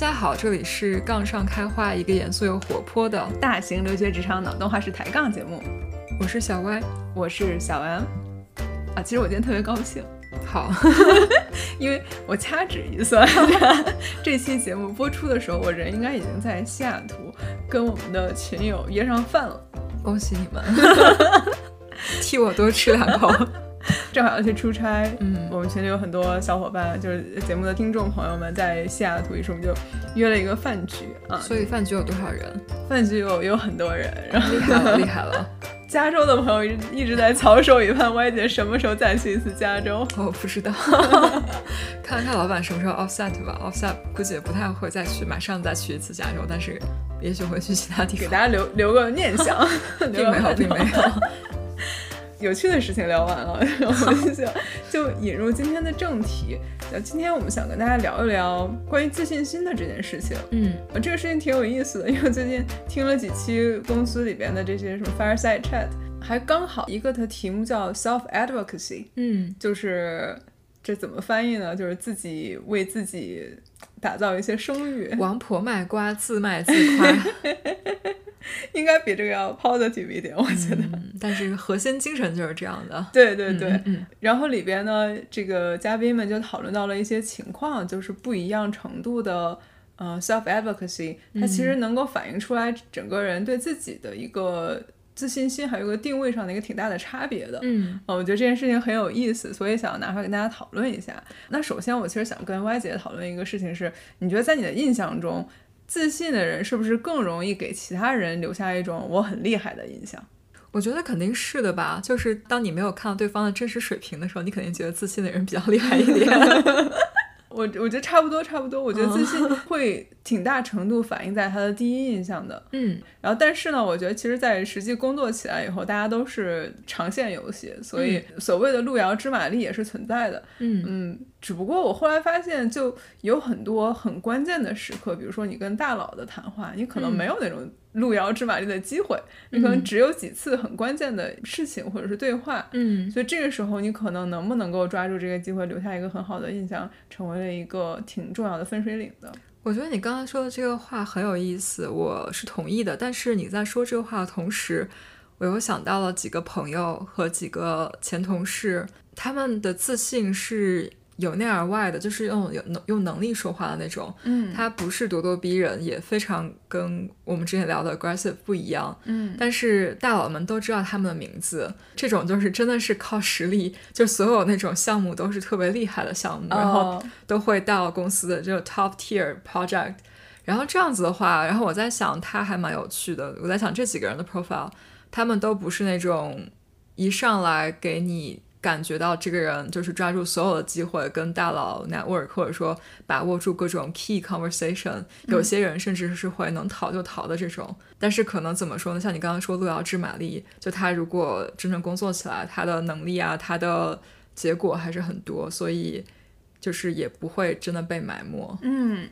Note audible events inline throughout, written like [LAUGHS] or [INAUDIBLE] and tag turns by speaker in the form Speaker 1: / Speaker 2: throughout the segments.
Speaker 1: 家好，这里是杠上开花，一个严肃又活泼的
Speaker 2: 大型留学职场脑洞话式抬杠节目。
Speaker 1: 我是小歪，
Speaker 2: 我是小 M。啊，其实我今天特别高兴，
Speaker 1: 好，[LAUGHS]
Speaker 2: 因为我掐指一算，[LAUGHS] 这期节目播出的时候，我人应该已经在西雅图跟我们的群友约上饭了。
Speaker 1: 恭喜你们，[LAUGHS] 替我多吃两口。[LAUGHS]
Speaker 2: 正好要去出差，
Speaker 1: 嗯
Speaker 2: 我们群里有很多小伙伴，就是节目的听众朋友们，在西雅图，于是我们就约了一个饭局啊。
Speaker 1: 所以饭局有多少人？
Speaker 2: 饭局有有很多人，然后
Speaker 1: 厉害了，厉害了！[LAUGHS]
Speaker 2: 加州的朋友一直在翘首以盼，歪姐什么时候再去一次加州？
Speaker 1: 我不知道，[LAUGHS] 看看老板什么时候 offset 吧。offset 估计也不太会再去，马上再去一次加州，但是也许会去其他地方。
Speaker 2: 给大家留留个念想，
Speaker 1: 并没有，并没有。
Speaker 2: 有趣的事情聊完了，我们就 [LAUGHS] 就引入今天的正题。那今天我们想跟大家聊一聊关于自信心的这件事情。
Speaker 1: 嗯，
Speaker 2: 呃，这个事情挺有意思的，因为最近听了几期公司里边的这些什么 fireside chat，还刚好一个的题目叫 self advocacy，
Speaker 1: 嗯，
Speaker 2: 就是这怎么翻译呢？就是自己为自己打造一些声誉。[LAUGHS]
Speaker 1: 王婆卖瓜，自卖自夸。[LAUGHS]
Speaker 2: 应该比这个要 positive 一点，我觉得。
Speaker 1: 嗯，但是核心精神就是这样的。
Speaker 2: 对对对，
Speaker 1: 嗯嗯
Speaker 2: 然后里边呢，这个嘉宾们就讨论到了一些情况，就是不一样程度的呃 self advocacy，它其实能够反映出来整个人对自己的一个自信心，还有一个定位上的一个挺大的差别的。
Speaker 1: 嗯
Speaker 2: 呃，我觉得这件事情很有意思，所以想要拿出来跟大家讨论一下。那首先，我其实想跟 Y 姐讨论一个事情是，你觉得在你的印象中，自信的人是不是更容易给其他人留下一种我很厉害的印象？
Speaker 1: 我觉得肯定是的吧。就是当你没有看到对方的真实水平的时候，你肯定觉得自信的人比较厉害一点。[LAUGHS]
Speaker 2: 我我觉得差不多，差不多。我觉得自信会挺大程度反映在他的第一印象的。
Speaker 1: 嗯
Speaker 2: 然后，但是呢，我觉得其实，在实际工作起来以后，大家都是长线游戏，所以所谓的路遥知马力也是存在的。
Speaker 1: 嗯
Speaker 2: 嗯，只不过我后来发现，就有很多很关键的时刻，比如说你跟大佬的谈话，你可能
Speaker 1: 嗯
Speaker 2: 没有那种路遥知马力的机会，你可能
Speaker 1: 嗯
Speaker 2: 只有几次很关键的事情或者是对话。
Speaker 1: 嗯
Speaker 2: 所以这个时候，你可能能不能够抓住这个机会，留下一个很好的印象，成为了一个挺重要的分水岭的。
Speaker 1: 我觉得你刚才说的这个话很有意思，我是同意的。但是你在说这个话的同时，我又想到了几个朋友和几个前同事，他们的自信是有内而外的，就是用有能用能力说话的那种。
Speaker 2: 嗯
Speaker 1: 他不是咄咄逼人，也非常跟我们之前聊的 aggressive 不一样。
Speaker 2: 嗯
Speaker 1: 但是大佬们都知道他们的名字，这种就是真的是靠实力，就所有那种项目都是特别厉害的项目，然后
Speaker 2: 哦
Speaker 1: 都会到公司的这个 top tier project。然后这样子的话，然后我在想，他还蛮有趣的。我在想这几个人的 profile，他们都不是那种一上来给你感觉到这个人就是抓住所有的机会跟大佬 network，或者说把握住各种 key conversation。有些人甚至是会能逃就逃的这种。但是可能怎么说呢？像你刚刚说路遥知马力，就他如果真正工作起来，他的能力啊，他的结果还是很多，所以就是也不会真的被埋没。
Speaker 2: 嗯，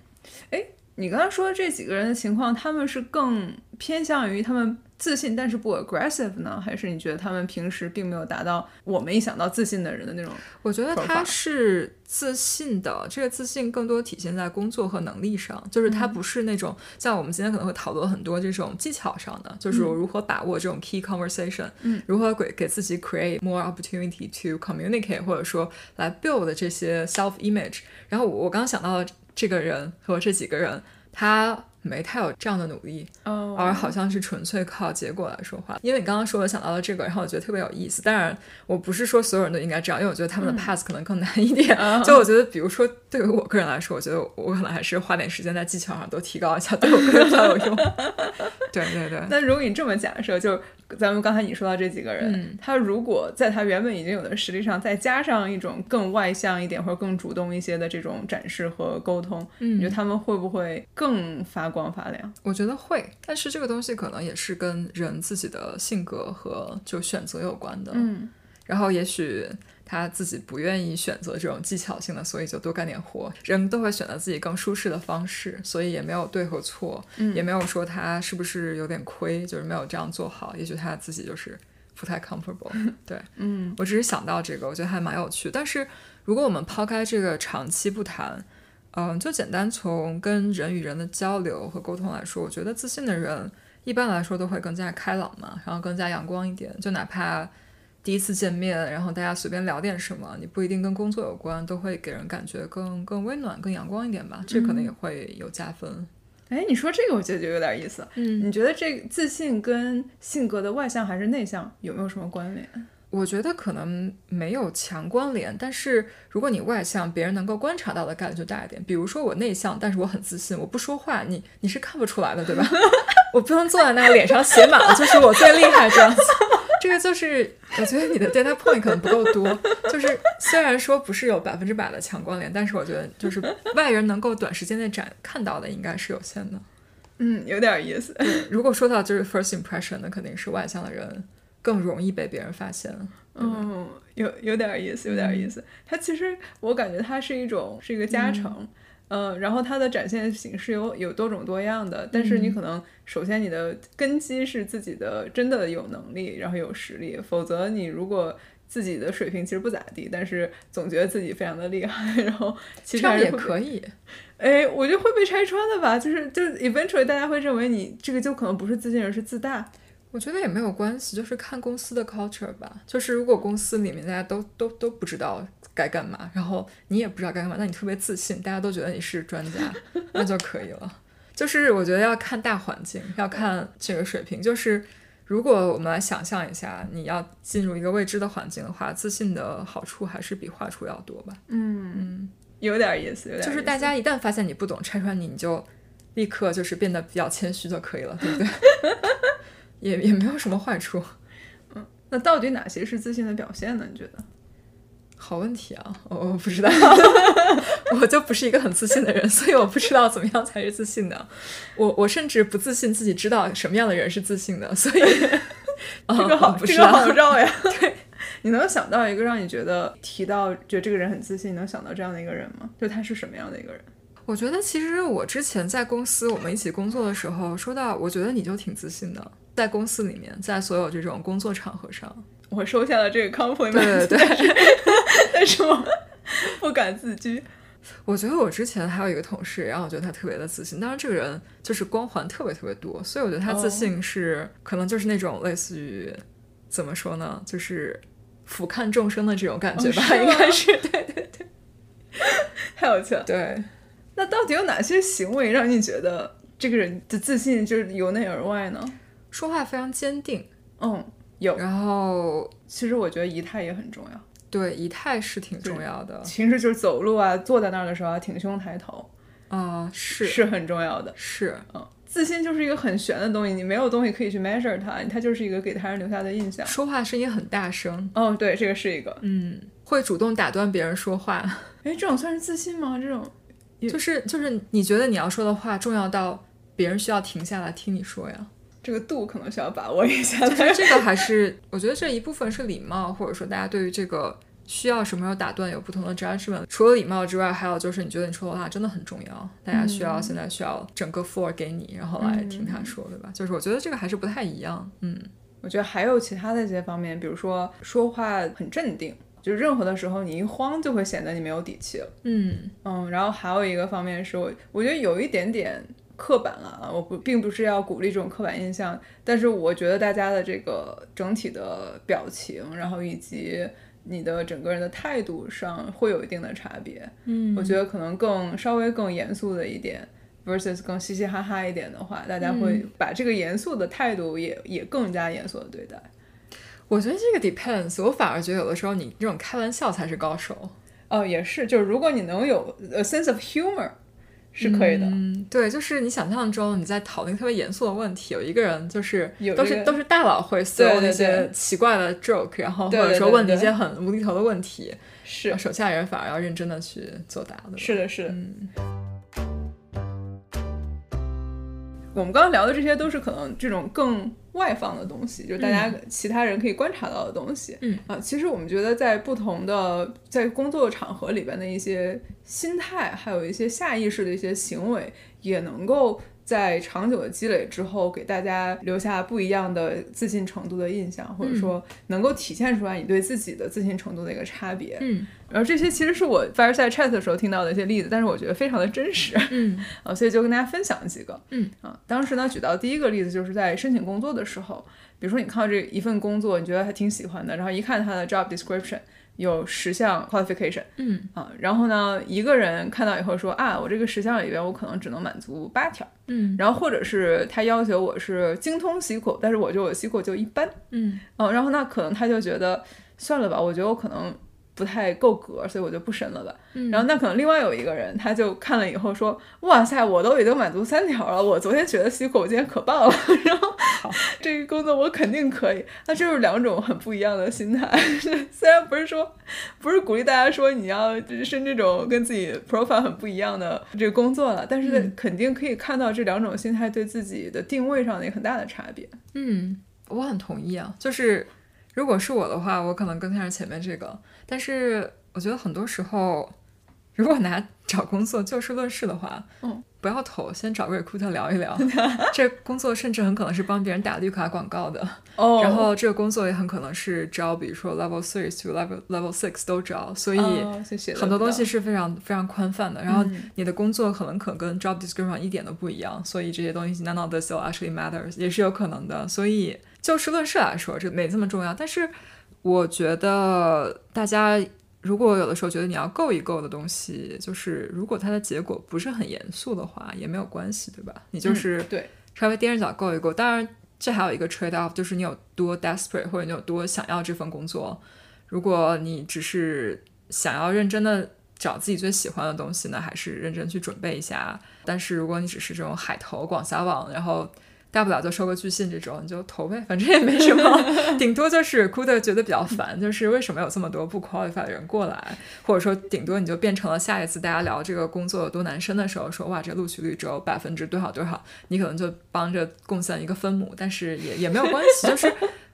Speaker 2: 哎，你刚刚说的这几个人的情况，他们是更偏向于他们自信但是不 aggressive 呢，还是你觉得他们平时并没有达到我们一想到自信的人的那种？
Speaker 1: 我觉得他是自信的，这个自信更多体现在工作和能力上，就是他不是那种、像我们今天可能会讨论很多这种技巧上的，就是我如何把握这种 key conversation，
Speaker 2: 嗯，
Speaker 1: 如何给给自己 create more opportunity to communicate，或者说来 build 这些 self image。然后我我刚刚想到的这个人和这几个人，他没太有这样的努力，
Speaker 2: 哦
Speaker 1: 而好像是纯粹靠结果来说话。因为你刚刚说我想到了这个，然后我觉得特别有意思。当然，我不是说所有人都应该这样，因为我觉得他们的 pass 可能更难一点。就我觉得，比如说对于我个人来说，我觉得我可能还是花点时间在技巧上多提高一下，对我个人比较有用。[LAUGHS] 对对对，
Speaker 2: 那如果你这么假设，就是咱们刚才你说到这几个人，
Speaker 1: 嗯
Speaker 2: 他如果在他原本已经有的实力上，再加上一种更外向一点或者更主动一些的这种展示和沟通，你觉得
Speaker 1: 嗯，
Speaker 2: 他们会不会更发光发亮？
Speaker 1: 我觉得会，但是这个东西可能也是跟人自己的性格和就选择有关的。
Speaker 2: 嗯
Speaker 1: 然后也许他自己不愿意选择这种技巧性的，所以就多干点活。人都会选择自己更舒适的方式，所以也没有对和错，
Speaker 2: 嗯
Speaker 1: 也没有说他是不是有点亏，就是没有这样做好。也许他自己就是不太 comfortable。[LAUGHS] 对
Speaker 2: 嗯
Speaker 1: 我只是想到这个，我觉得还蛮有趣。但是如果我们抛开这个长期不谈，嗯，就简单从跟人与人的交流和沟通来说，我觉得自信的人一般来说都会更加开朗嘛，然后更加阳光一点。就哪怕第一次见面，然后大家随便聊点什么，你不一定跟工作有关，都会给人感觉更更温暖、更阳光一点吧。这可能也会有加分。
Speaker 2: 哎，你说这个，我觉得就有点意思。
Speaker 1: 嗯，
Speaker 2: 你觉得这自信跟性格的外向还是内向有没有什么关联？
Speaker 1: 我觉得可能没有强关联，但是如果你外向，别人能够观察到的概率就大一点。比如说我内向，但是我很自信，我不说话，你你是看不出来的，对吧？[LAUGHS] 我不能坐在那个脸上写满了，就是我最厉害这样子。这个就是我觉得你的 data point 可能不够多。就是虽然说不是有百分之百的强关联，但是我觉得就是外人能够短时间内展看到的应该是有限的。
Speaker 2: 嗯，有点意思。
Speaker 1: 如果说到就是 first impression，那肯定是外向的人。更容易被别人发现，
Speaker 2: 嗯，有有点意思，有点意思。它其实我感觉它是一种是一个加成，嗯，然后它的展现形式有有多种多样的。但是你可能首先你的根基是自己的真的有能力，然后有实力，否则你如果自己的水平其实不咋地，但是总觉得自己非常的厉害，[LAUGHS] 然后其实
Speaker 1: 也可以。[LAUGHS]
Speaker 2: 哎，我觉得会被拆穿的吧，就是就是 eventually 大家会认为你这个就可能不是自信，而是自大。
Speaker 1: 我觉得也没有关系，就是看公司的 culture 吧。就是如果公司里面大家都都都不知道该干嘛，然后你也不知道该干嘛，那你特别自信，大家都觉得你是专家，[LAUGHS] 那就可以了。就是我觉得要看大环境，要看这个水平。就是如果我们来想象一下，你要进入一个未知的环境的话，自信的好处还是比坏处要多吧。
Speaker 2: 嗯嗯，有点意思，有点。
Speaker 1: 就是大家一旦发现你不懂，拆穿你，你就立刻就是变得比较谦虚就可以了，对不对？[LAUGHS] 也也没有什么坏处，
Speaker 2: 嗯，那到底哪些是自信的表现呢？你觉得？
Speaker 1: 好问题啊，我我不知道，[LAUGHS] 我就不是一个很自信的人，所以我不知道怎么样才是自信的。我我甚至不自信自己知道什么样的人是自信的，所以 [LAUGHS]
Speaker 2: 这个好
Speaker 1: 这
Speaker 2: 个好绕呀。
Speaker 1: 对，[LAUGHS]
Speaker 2: 你能想到一个让你觉得提到觉得这个人很自信，能想到这样的一个人吗？就他是什么样的一个人？
Speaker 1: 我觉得其实我之前在公司我们一起工作的时候，说到我觉得你就挺自信的。在公司里面，在所有这种工作场合上，
Speaker 2: 我收下了这个 compliment，
Speaker 1: 对对对，[LAUGHS]
Speaker 2: 但是我不敢自居。
Speaker 1: 我觉得我之前还有一个同事，然后我觉得他特别的自信。当然，这个人就是光环特别特别多，所以我觉得他自信是可能就是那种类似于怎么说呢，就是俯瞰众生的这种感觉吧，应该是。对对对，
Speaker 2: 太 [LAUGHS] 有趣了。
Speaker 1: 对，
Speaker 2: 那到底有哪些行为让你觉得这个人的自信就是由内而外呢？
Speaker 1: 说话非常坚定，
Speaker 2: 嗯，有。
Speaker 1: 然后，
Speaker 2: 其实我觉得仪态也很重要。
Speaker 1: 对，仪态是挺重要的。
Speaker 2: 平时就是走路啊，坐在那儿的时候啊，挺胸抬头，
Speaker 1: 啊，是
Speaker 2: 是很重要的。
Speaker 1: 是，
Speaker 2: 嗯，自信就是一个很玄的东西，你没有东西可以去 measure 它，它就是一个给他人留下的印象。
Speaker 1: 说话声音很大声，
Speaker 2: 哦，对，这个是一个，
Speaker 1: 嗯，会主动打断别人说话。
Speaker 2: 哎，这种算是自信吗？这种，
Speaker 1: 就是就是你觉得你要说的话重要到别人需要停下来听你说呀？
Speaker 2: 这个度可能需要把握一下。
Speaker 1: 就是这个还是，我觉得这一部分是礼貌，或者说大家对于这个需要什么时候打断有不同的 judgment。除了礼貌之外，还有就是你觉得你说的话真的很重要，大家需要现在需要整个 floor 给你，然后来听他说，对吧？就是我觉得这个还是不太一样。嗯，
Speaker 2: 我觉得还有其他的一些方面，比如说说话很镇定，就是任何的时候你一慌就会显得你没有底气了。
Speaker 1: 嗯
Speaker 2: 嗯，然后还有一个方面是我我觉得有一点点。刻板了啊！我不并不是要鼓励这种刻板印象，但是我觉得大家的这个整体的表情，然后以及你的整个人的态度上会有一定的差别。
Speaker 1: 嗯，
Speaker 2: 我觉得可能更稍微更严肃的一点，versus 更嘻嘻哈哈一点的话，大家会把这个严肃的态度也也更加严肃的对待。
Speaker 1: 我觉得这个 depends，我反而觉得有的时候你这种开玩笑才是高手。
Speaker 2: 哦，也是，就是如果你能有 a sense of humor。是可以的，
Speaker 1: 嗯，对，就是你想象中你在讨论特别严肃的问题，有一个人就是都是都是大佬会搜那些奇怪的 joke，然后或者说问你一些很无厘头的问题，
Speaker 2: 是。
Speaker 1: 手下人反而要认真的去作答的，
Speaker 2: 是的，是的。
Speaker 1: 嗯。
Speaker 2: 我们刚刚聊的这些都是可能这种更外放的东西，就是大家其他人可以观察到的东西。
Speaker 1: 嗯
Speaker 2: 啊，其实我们觉得在不同的在工作场合里边的一些心态，还有一些下意识的一些行为，也能够在长久的积累之后，给大家留下不一样的自信程度的印象，或者说能够体现出来你对自己的自信程度的一个差别。
Speaker 1: 嗯，
Speaker 2: 然后这些其实是我 Fireside Chat 的时候听到的一些例子，但是我觉得非常的真实。
Speaker 1: 嗯，[LAUGHS]
Speaker 2: 啊，所以就跟大家分享几个。
Speaker 1: 嗯，
Speaker 2: 啊，当时呢举到第一个例子就是在申请工作的时候，比如说你看到这一份工作，你觉得还挺喜欢的，然后一看它的 job description。有十项 qualification，
Speaker 1: 嗯。
Speaker 2: 啊，然后呢，一个人看到以后说啊，我这个十项里边我可能只能满足八条，
Speaker 1: 嗯，
Speaker 2: 然后或者是他要求我是精通 SQL，但是我觉得我 SQL 就一般，
Speaker 1: 嗯，
Speaker 2: 哦，然后那可能他就觉得算了吧，我觉得我可能。不太够格，所以我就不申了吧。然后那可能另外有一个人，他就看了以后说：“哇塞，我都已经满足三条了，我昨天学的西口，我今天可棒了。[LAUGHS] ”然后这个工作我肯定可以。那这是两种很不一样的心态。[LAUGHS] 虽然不是说不是鼓励大家说你要申这种跟自己 profile 很不一样的这个工作了，但是肯定可以看到这两种心态对自己的定位上的一个很大的差别。
Speaker 1: 嗯，我很同意啊。就是如果是我的话，我可能更看是前面这个。但是我觉得很多时候，如果拿找工作就事论事的话，
Speaker 2: 嗯，
Speaker 1: 不要投，先找个 recruiter 聊一聊。[LAUGHS] 这工作甚至很可能是帮别人打绿卡广告的。
Speaker 2: 哦，
Speaker 1: 然后这个工作也很可能是招，比如说 level three to level level six 都招，所以很多东西是非常非常宽泛的。然后你的工作可能可能跟 job description 一点都不一样，所以这些东西 none of this will actually matters 也是有可能的。所以就事论事来说，这没这么重要。但是。我觉得大家如果有的时候觉得你要够一够的东西，就是如果它的结果不是很严肃的话，也没有关系，对吧？你就是
Speaker 2: 对
Speaker 1: 稍微踮着脚够一够。当然，这还有一个 trade off，就是你有多 desperate 或者你有多想要这份工作。如果你只是想要认真的找自己最喜欢的东西呢，还是认真去准备一下。但是如果你只是这种海投广撒网，然后大不了就收个拒信这种，你就投呗，反正也没什么，[LAUGHS] 顶多就是哭的觉得比较烦，[LAUGHS] 就是为什么有这么多不 qualified 的人过来，或者说顶多你就变成了下一次大家聊这个工作有多难申的时候，说哇这录取率只有百分之多少多少，你可能就帮着贡献一个分母，但是也也没有关系，就是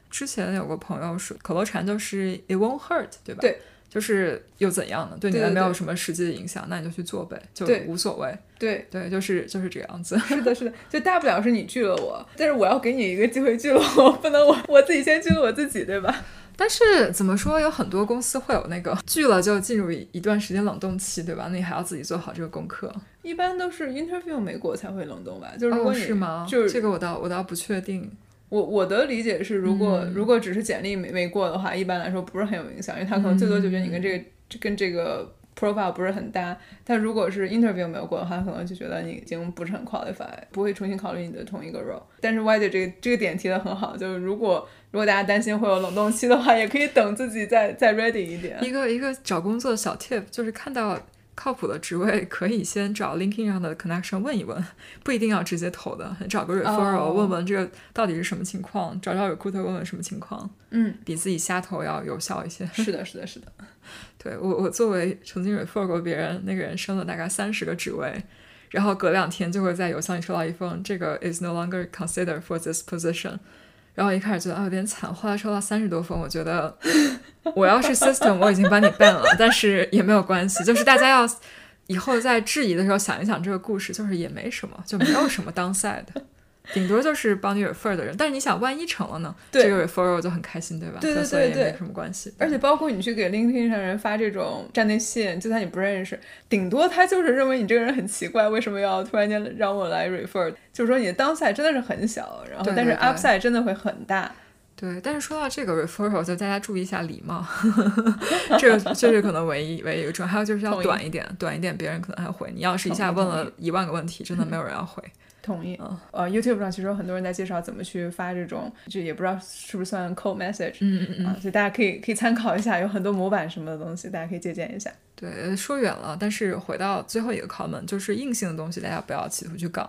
Speaker 1: 之前有个朋友说口头禅就是 it won't hurt，对吧？
Speaker 2: 对。
Speaker 1: 就是又怎样呢？对你没有什么实际的影响，那你就去做呗，就无所谓。
Speaker 2: 对
Speaker 1: 对，就是就是这样子。[LAUGHS]
Speaker 2: 是的，是的，就大不了是你拒了我，但是我要给你一个机会拒了我，不能我 [LAUGHS] 我自己先拒了我自己，对吧？
Speaker 1: 但是怎么说，有很多公司会有那个拒了就进入一段时间冷冻期，对吧？那你还要自己做好这个功课。
Speaker 2: 一般都是 interview 没过才会冷冻吧？就是如果你
Speaker 1: 是吗？
Speaker 2: 就是
Speaker 1: 这个我倒我倒不确定。
Speaker 2: 我我的理解是，如果如果只是简历没没过的话，一般来说不是很有影响，因为他可能最多就觉得你跟这个。跟这个 profile 不是很搭，但如果是 interview 没有过的话，可能就觉得你已经不是很 qualified，不会重新考虑你的同一个 role。但是 Y 姐这个这个点提的很好，就是如果如果大家担心会有冷冻期的话，也可以等自己再再 ready 一点。
Speaker 1: 一个一个找工作的小 tip 就是看到。靠谱的职位可以先找 LinkedIn 上的 connection 问一问，不一定要直接投的，找个 referral 问问这个到底是什么情况，找找 recruiter 问问什么情况，
Speaker 2: 嗯，
Speaker 1: 比自己瞎投要有效一些。
Speaker 2: 是的，是的，是的。[LAUGHS]
Speaker 1: 对我，我作为曾经 refer 过别人，那个人升了大概三十个职位，然后隔两天就会在邮箱里收到一封，这个 is no longer considered for this position。然后一开始觉得啊有点惨，后来抽到三十多分，我觉得我要是 system 我已经帮你办了，但是也没有关系，就是大家要以后在质疑的时候想一想这个故事，就是也没什么，就没有什么 downside。[LAUGHS] 顶多就是帮你 refer 的人，但是你想，万一成了呢？这个 referral 就很开心，对吧？
Speaker 2: 对对对对，
Speaker 1: 没什么关系。
Speaker 2: 而且包括你去给 LinkedIn 上人发这种站内信，就算你不认识，顶多他就是认为你这个人很奇怪，为什么要突然间让我来 refer？就是说你的 downside 真的是很小，然后但是 upside 真的会很大。
Speaker 1: 对，但是说到这个 referral，就大家注意一下礼貌，[LAUGHS] 这个这是可能唯一唯一一个重要。还有就是要短一点，短一点，别人可能还回你。要是一下问了一万个问题，真的没有人要回。
Speaker 2: 同意，呃，YouTube 上其实有很多人在介绍怎么去发这种，就也不知道是不是算 cold message，
Speaker 1: 嗯嗯嗯，
Speaker 2: 啊，所以大家可以可以参考一下，有很多模板什么的东西，大家可以借鉴一下。
Speaker 1: 对，说远了，但是回到最后一个 comment，就是硬性的东西，大家不要企图去杠。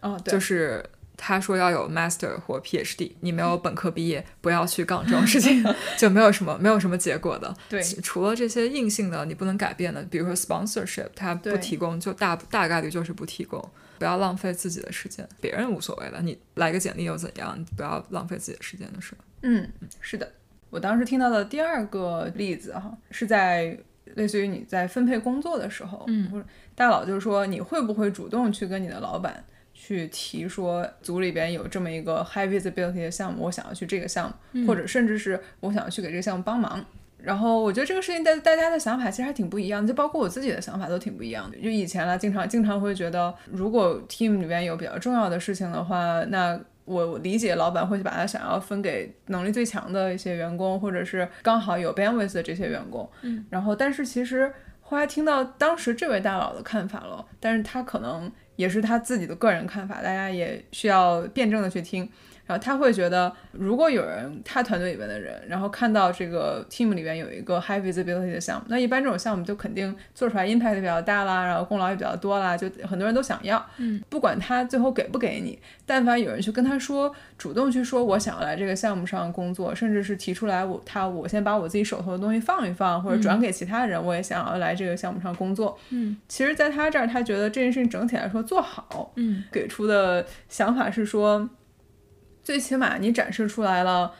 Speaker 2: 哦，对，
Speaker 1: 就是他说要有 master 或 PhD，你没有本科毕业，不要去杠这种事情，[LAUGHS] 就没有什么没有什么结果的。
Speaker 2: 对，
Speaker 1: 除了这些硬性的你不能改变的，比如说 sponsorship，它不提供，就大大概率就是不提供。不要浪费自己的时间，别人无所谓的，你来个简历又怎样？不要浪费自己的时间的事。
Speaker 2: 嗯，是的。我当时听到的第二个例子哈，是在类似于你在分配工作的时候，
Speaker 1: 嗯，
Speaker 2: 大佬就是说，你会不会主动去跟你的老板去提说组里边有这么一个 high visibility 的项目，我想要去这个项目，或者甚至是我想要去给这个项目帮忙。然后我觉得这个事情大大家的想法其实还挺不一样的，就包括我自己的想法都挺不一样的。就以前呢，经常经常会觉得，如果 team 里边有比较重要的事情的话，那我理解老板会把它想要分给能力最强的一些员工，或者是刚好有 bandwidth 的这些员工。
Speaker 1: 嗯。
Speaker 2: 然后，但是其实后来听到当时这位大佬的看法了，但是他可能也是他自己的个人看法，大家也需要辩证的去听。然后他会觉得，如果有人他团队里面的人，然后看到这个 team 里面有一个 high visibility 的项目，那一般这种项目就肯定做出来 impact 比较大啦，然后功劳也比较多啦，就很多人都想要。
Speaker 1: 嗯，
Speaker 2: 不管他最后给不给你，但凡有人去跟他说，主动去说我想要来这个项目上工作，甚至是提出来我他我先把我自己手头的东西放一放，或者转给其他人，我也想要来这个项目上工作。
Speaker 1: 嗯，
Speaker 2: 其实，在他这儿，他觉得这件事情整体来说做好。
Speaker 1: 嗯，
Speaker 2: 给出的想法是说。最起码你展示出来了，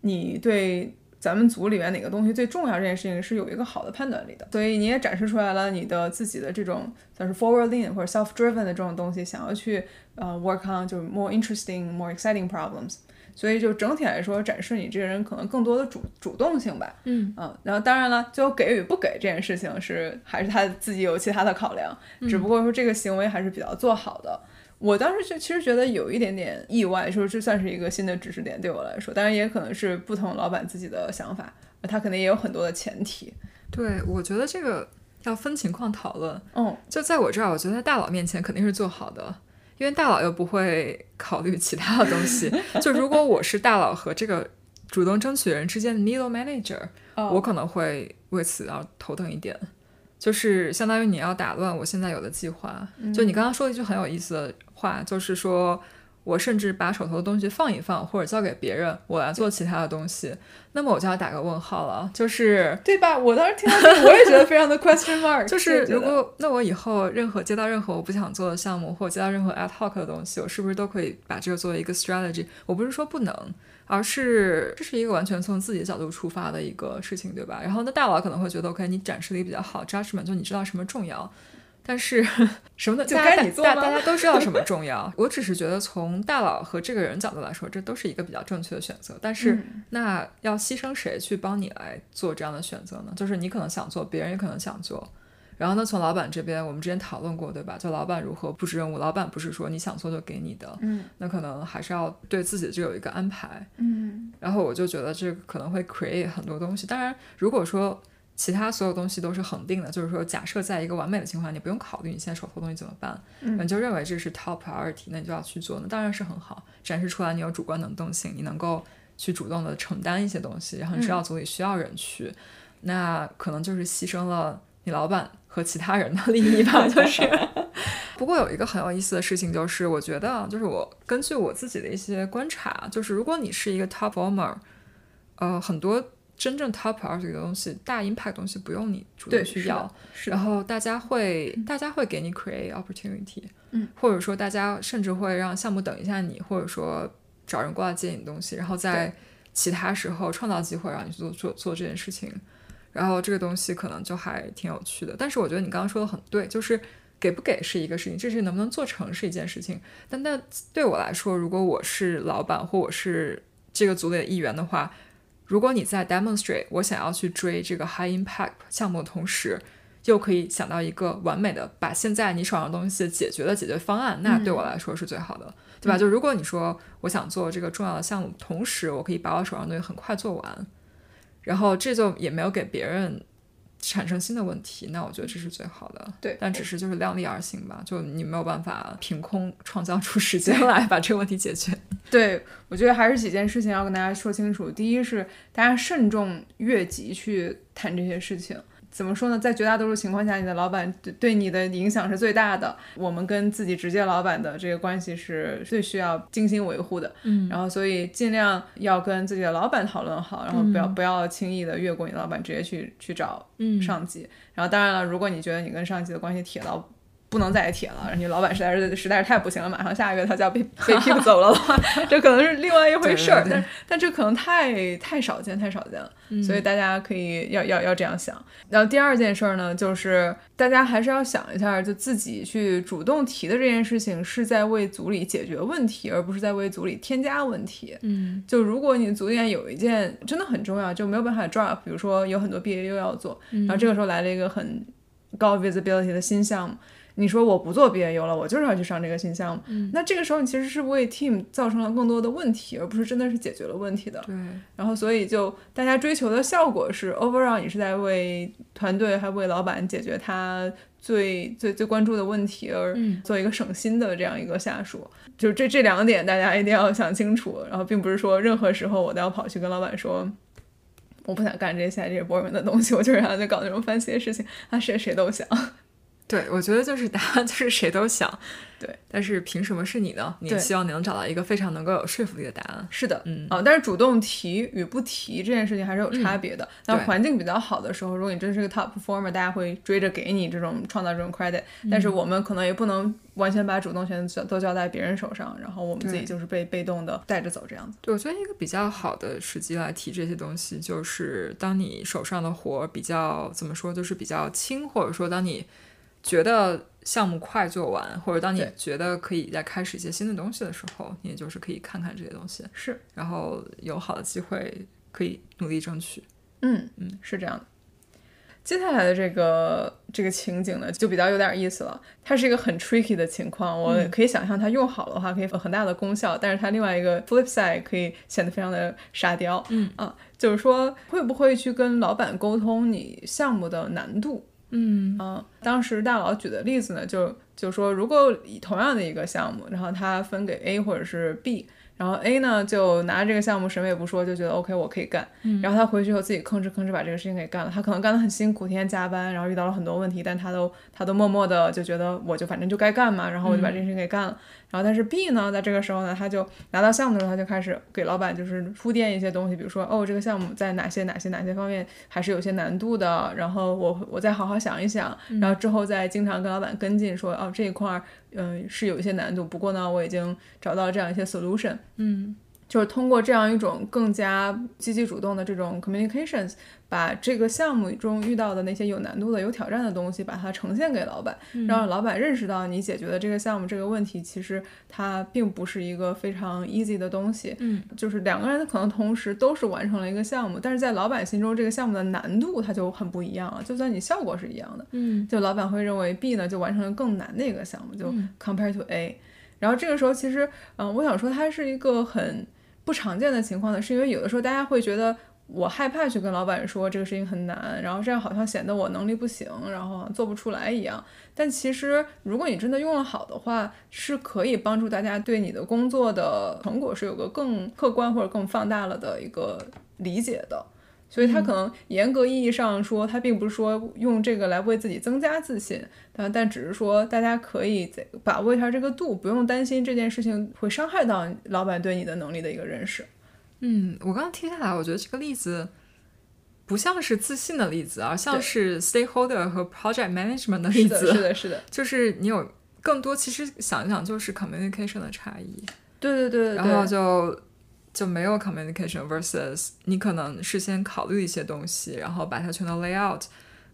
Speaker 2: 你对咱们组里面哪个东西最重要这件事情是有一个好的判断力的，所以你也展示出来了你的自己的这种算是 forward lean 或者 self driven 的这种东西，想要去呃 work on 就是 more interesting more exciting problems，所以就整体来说展示你这个人可能更多的主主动性吧，
Speaker 1: 嗯
Speaker 2: 嗯，然后当然了，最后给与不给这件事情是还是他自己有其他的考量，只不过说这个行为还是比较做好的。我当时就其实觉得有一点点意外，说这算是一个新的知识点对我来说，当然也可能是不同老板自己的想法，他可能也有很多的前提。
Speaker 1: 对，我觉得这个要分情况讨论。
Speaker 2: 嗯，
Speaker 1: 就在我这儿，我觉得在大佬面前肯定是做好的，因为大佬又不会考虑其他的东西。[LAUGHS] 就如果我是大佬和这个主动争取人之间的 middle manager，我可能会为此要头疼一点。就是相当于你要打乱我现在有的计划。就你刚刚说了一句很有意思的话，就是说我甚至把手头的东西放一放，或者交给别人，我来做其他的东西。那么我就要打个问号了，就是
Speaker 2: 对吧？我当时听到这个，我也觉得非常的 question mark。[LAUGHS]
Speaker 1: 就是如果那我以后任何接到任何我不想做的项目，或者接到任何 ad hoc 的东西，我是不是都可以把这个作为一个 strategy？我不是说不能。而是这是一个完全从自己的角度出发的一个事情，对吧？然后那大佬可能会觉得，OK，你展示的也比较好，judgment 就你知道什么重要，但是 [LAUGHS] 什么的，
Speaker 2: 就该你做
Speaker 1: 大大家都知道什么 [LAUGHS] 重要。我只是觉得从大佬和这个人角度来说，这都是一个比较正确的选择。但是那要牺牲谁去帮你来做这样的选择呢？就是你可能想做，别人也可能想做。然后呢，从老板这边，我们之前讨论过，对吧？就老板如何布置任务，老板不是说你想做就给你的，
Speaker 2: 嗯，
Speaker 1: 那可能还是要对自己就有一个安排，
Speaker 2: 嗯。
Speaker 1: 然后我就觉得这可能会 create 很多东西。当然，如果说其他所有东西都是恒定的，就是说假设在一个完美的情况，你不用考虑你现在手头东西怎么办，
Speaker 2: 你
Speaker 1: 就认为这是 top priority，那你就要去做，那当然是很好，展示出来你有主观能动性，你能够去主动的承担一些东西，然后你知道组里需要人去，那可能就是牺牲了你老板。和其他人的利益吧，[LAUGHS] 就是。不过有一个很有意思的事情，就是我觉得，就是我根据我自己的一些观察，就是如果你是一个 top performer，呃，很多真正 top priority 的东西，大 impact 东西不用你主动去要，然后大家会大家会给你 create opportunity，
Speaker 2: 嗯，
Speaker 1: 或者说大家甚至会让项目等一下你，或者说找人过来接你东西，然后在其他时候创造机会让你去做做做这件事情。然后这个东西可能就还挺有趣的，但是我觉得你刚刚说的很对，就是给不给是一个事情，这是能不能做成是一件事情。但那对我来说，如果我是老板或我是这个组里的一员的话，如果你在 demonstrate 我想要去追这个 high impact 项目的同时，又可以想到一个完美的把现在你手上东西解决的解决方案，那对我来说是最好的，对吧？就如果你说我想做这个重要的项目，同时我可以把我手上东西很快做完。然后这就也没有给别人产生新的问题，那我觉得这是最好的。
Speaker 2: 对，
Speaker 1: 但只是就是量力而行吧，就你没有办法凭空创造出时间来把这个问题解决。
Speaker 2: 对，我觉得还是几件事情要跟大家说清楚。第一是大家慎重越级去谈这些事情。怎么说呢？在绝大多数情况下，你的老板对对你的影响是最大的。我们跟自己直接老板的这个关系是最需要精心维护的。
Speaker 1: 嗯，
Speaker 2: 然后所以尽量要跟自己的老板讨论好，然后不要不要轻易的越过你老板，直接去去找上级。然后当然了，如果你觉得你跟上级的关系铁到。不不能再铁了，你老板实在是实在是太不行了，马上下个月他就要被 [LAUGHS] 被踢走了的话，[LAUGHS] 这可能是另外一回事儿。但但这可能太太少见，太少见了。所以大家可以要要要这样想。然后第二件事儿呢，就是大家还是要想一下，就自己去主动提的这件事情是在为组里解决问题，而不是在为组里添加问题。
Speaker 1: 嗯，
Speaker 2: 就如果你组里面有一件真的很重要，就没有办法 drop，比如说有很多 BAU 要做，然后这个时候来了一个很高 visibility 的新项目。你说我不做 BAU 了，我就是要去上这个新项目。那这个时候你其实是为 team 造成了更多的问题，而不是真的是解决了问题的。
Speaker 1: 对。
Speaker 2: 然后所以就大家追求的效果是 overall 你是在为团队还为老板解决他最最最关注的问题而做一个省心的这样一个下属。就这这两点大家一定要想清楚。然后并不是说任何时候我都要跑去跟老板说我不想干这些这些 boring 的东西，我就是想去搞那种翻新的事情。那谁谁都想。
Speaker 1: 对，我觉得就是答案 [LAUGHS] 就是谁都想，
Speaker 2: 对，
Speaker 1: 但是凭什么是你呢？你希望你能找到一个非常能够有说服力的答案。
Speaker 2: 是的，
Speaker 1: 嗯
Speaker 2: 啊，但是主动提与不提这件事情还是有差别的。那环境比较好的时候，如果你真是个 top performer，大家会追着给你这种创造这种 credit。但是我们可能也不能完全把主动权交都交在别人手上，然后我们自己就是被被动的带着走这样子。
Speaker 1: 对，我觉得一个比较好的时机来提这些东西，就是当你手上的活比较怎么说，就是比较轻，或者说当你。觉得项目快做完，或者当你觉得可以再开始一些新的东西的时候，你也就是可以看看这些东西，
Speaker 2: 是，
Speaker 1: 然后有好的机会可以努力争取。
Speaker 2: 嗯嗯，是这样的。接下来的这个这个情景呢，就比较有点意思了。它是一个很 tricky 的情况，我可以想象它用好的话可以有很大的功效，但是它另外一个 flip side 可以显得非常的沙雕。
Speaker 1: 嗯
Speaker 2: 啊，就是说会不会去跟老板沟通你项目的难度？
Speaker 1: 嗯
Speaker 2: 嗯，当时大佬举的例子呢，就就说如果以同样的一个项目，然后他分给 A 或者是 B。然后 A 呢就拿这个项目什么也不说，就觉得 OK 我可以干。然后他回去以后自己吭哧吭哧把这个事情给干了。他可能干得很辛苦，天天加班，然后遇到了很多问题，但他都他都默默的就觉得我就反正就该干嘛，然后我就把这事情给干了。然后但是 B 呢，在这个时候呢，他就拿到项目的时候，他就开始给老板就是铺垫一些东西，比如说哦这个项目在哪些哪些哪些方面还是有些难度的，然后我我再好好想一想，然后之后再经常跟老板跟进说哦这一块儿嗯是有一些难度，不过呢我已经找到这样一些 solution。
Speaker 1: 嗯。
Speaker 2: 就是通过这样一种更加积极主动的这种 communications，把这个项目中遇到的那些有难度的、有挑战的东西，把它呈现给老板，让老板认识到你解决的这个项目这个问题，其实它并不是一个非常 easy 的东西。
Speaker 1: 嗯，
Speaker 2: 就是两个人可能同时都是完成了一个项目，但是在老板心中，这个项目的难度它就很不一样了。就算你效果是一样的，
Speaker 1: 嗯，
Speaker 2: 就老板会认为 B 呢就完成了更难的一个项目，就 compare to A。然后这个时候其实，嗯，我想说它是一个很。不常见的情况呢，是因为有的时候大家会觉得我害怕去跟老板说这个事情很难，然后这样好像显得我能力不行，然后做不出来一样。但其实如果你真的用了好的话，是可以帮助大家对你的工作的成果是有个更客观或者更放大了的一个理解的。所以他可能严格意义上说，他并不是说用这个来为自己增加自信，但但只是说大家可以把握一下这个度，不用担心这件事情会伤害到老板对你的能力的一个认识。
Speaker 1: 嗯，我刚刚听下来，我觉得这个例子不像是自信的例子，而像是 stakeholder 和 project management 的例子。
Speaker 2: 是的，是的，[LAUGHS]
Speaker 1: 就是你有更多，其实想一想，就是 communication 的差异。
Speaker 2: 对对对对，
Speaker 1: 然后就。就没有 communication versus 你可能事先考虑一些东西，然后把它全都 lay out，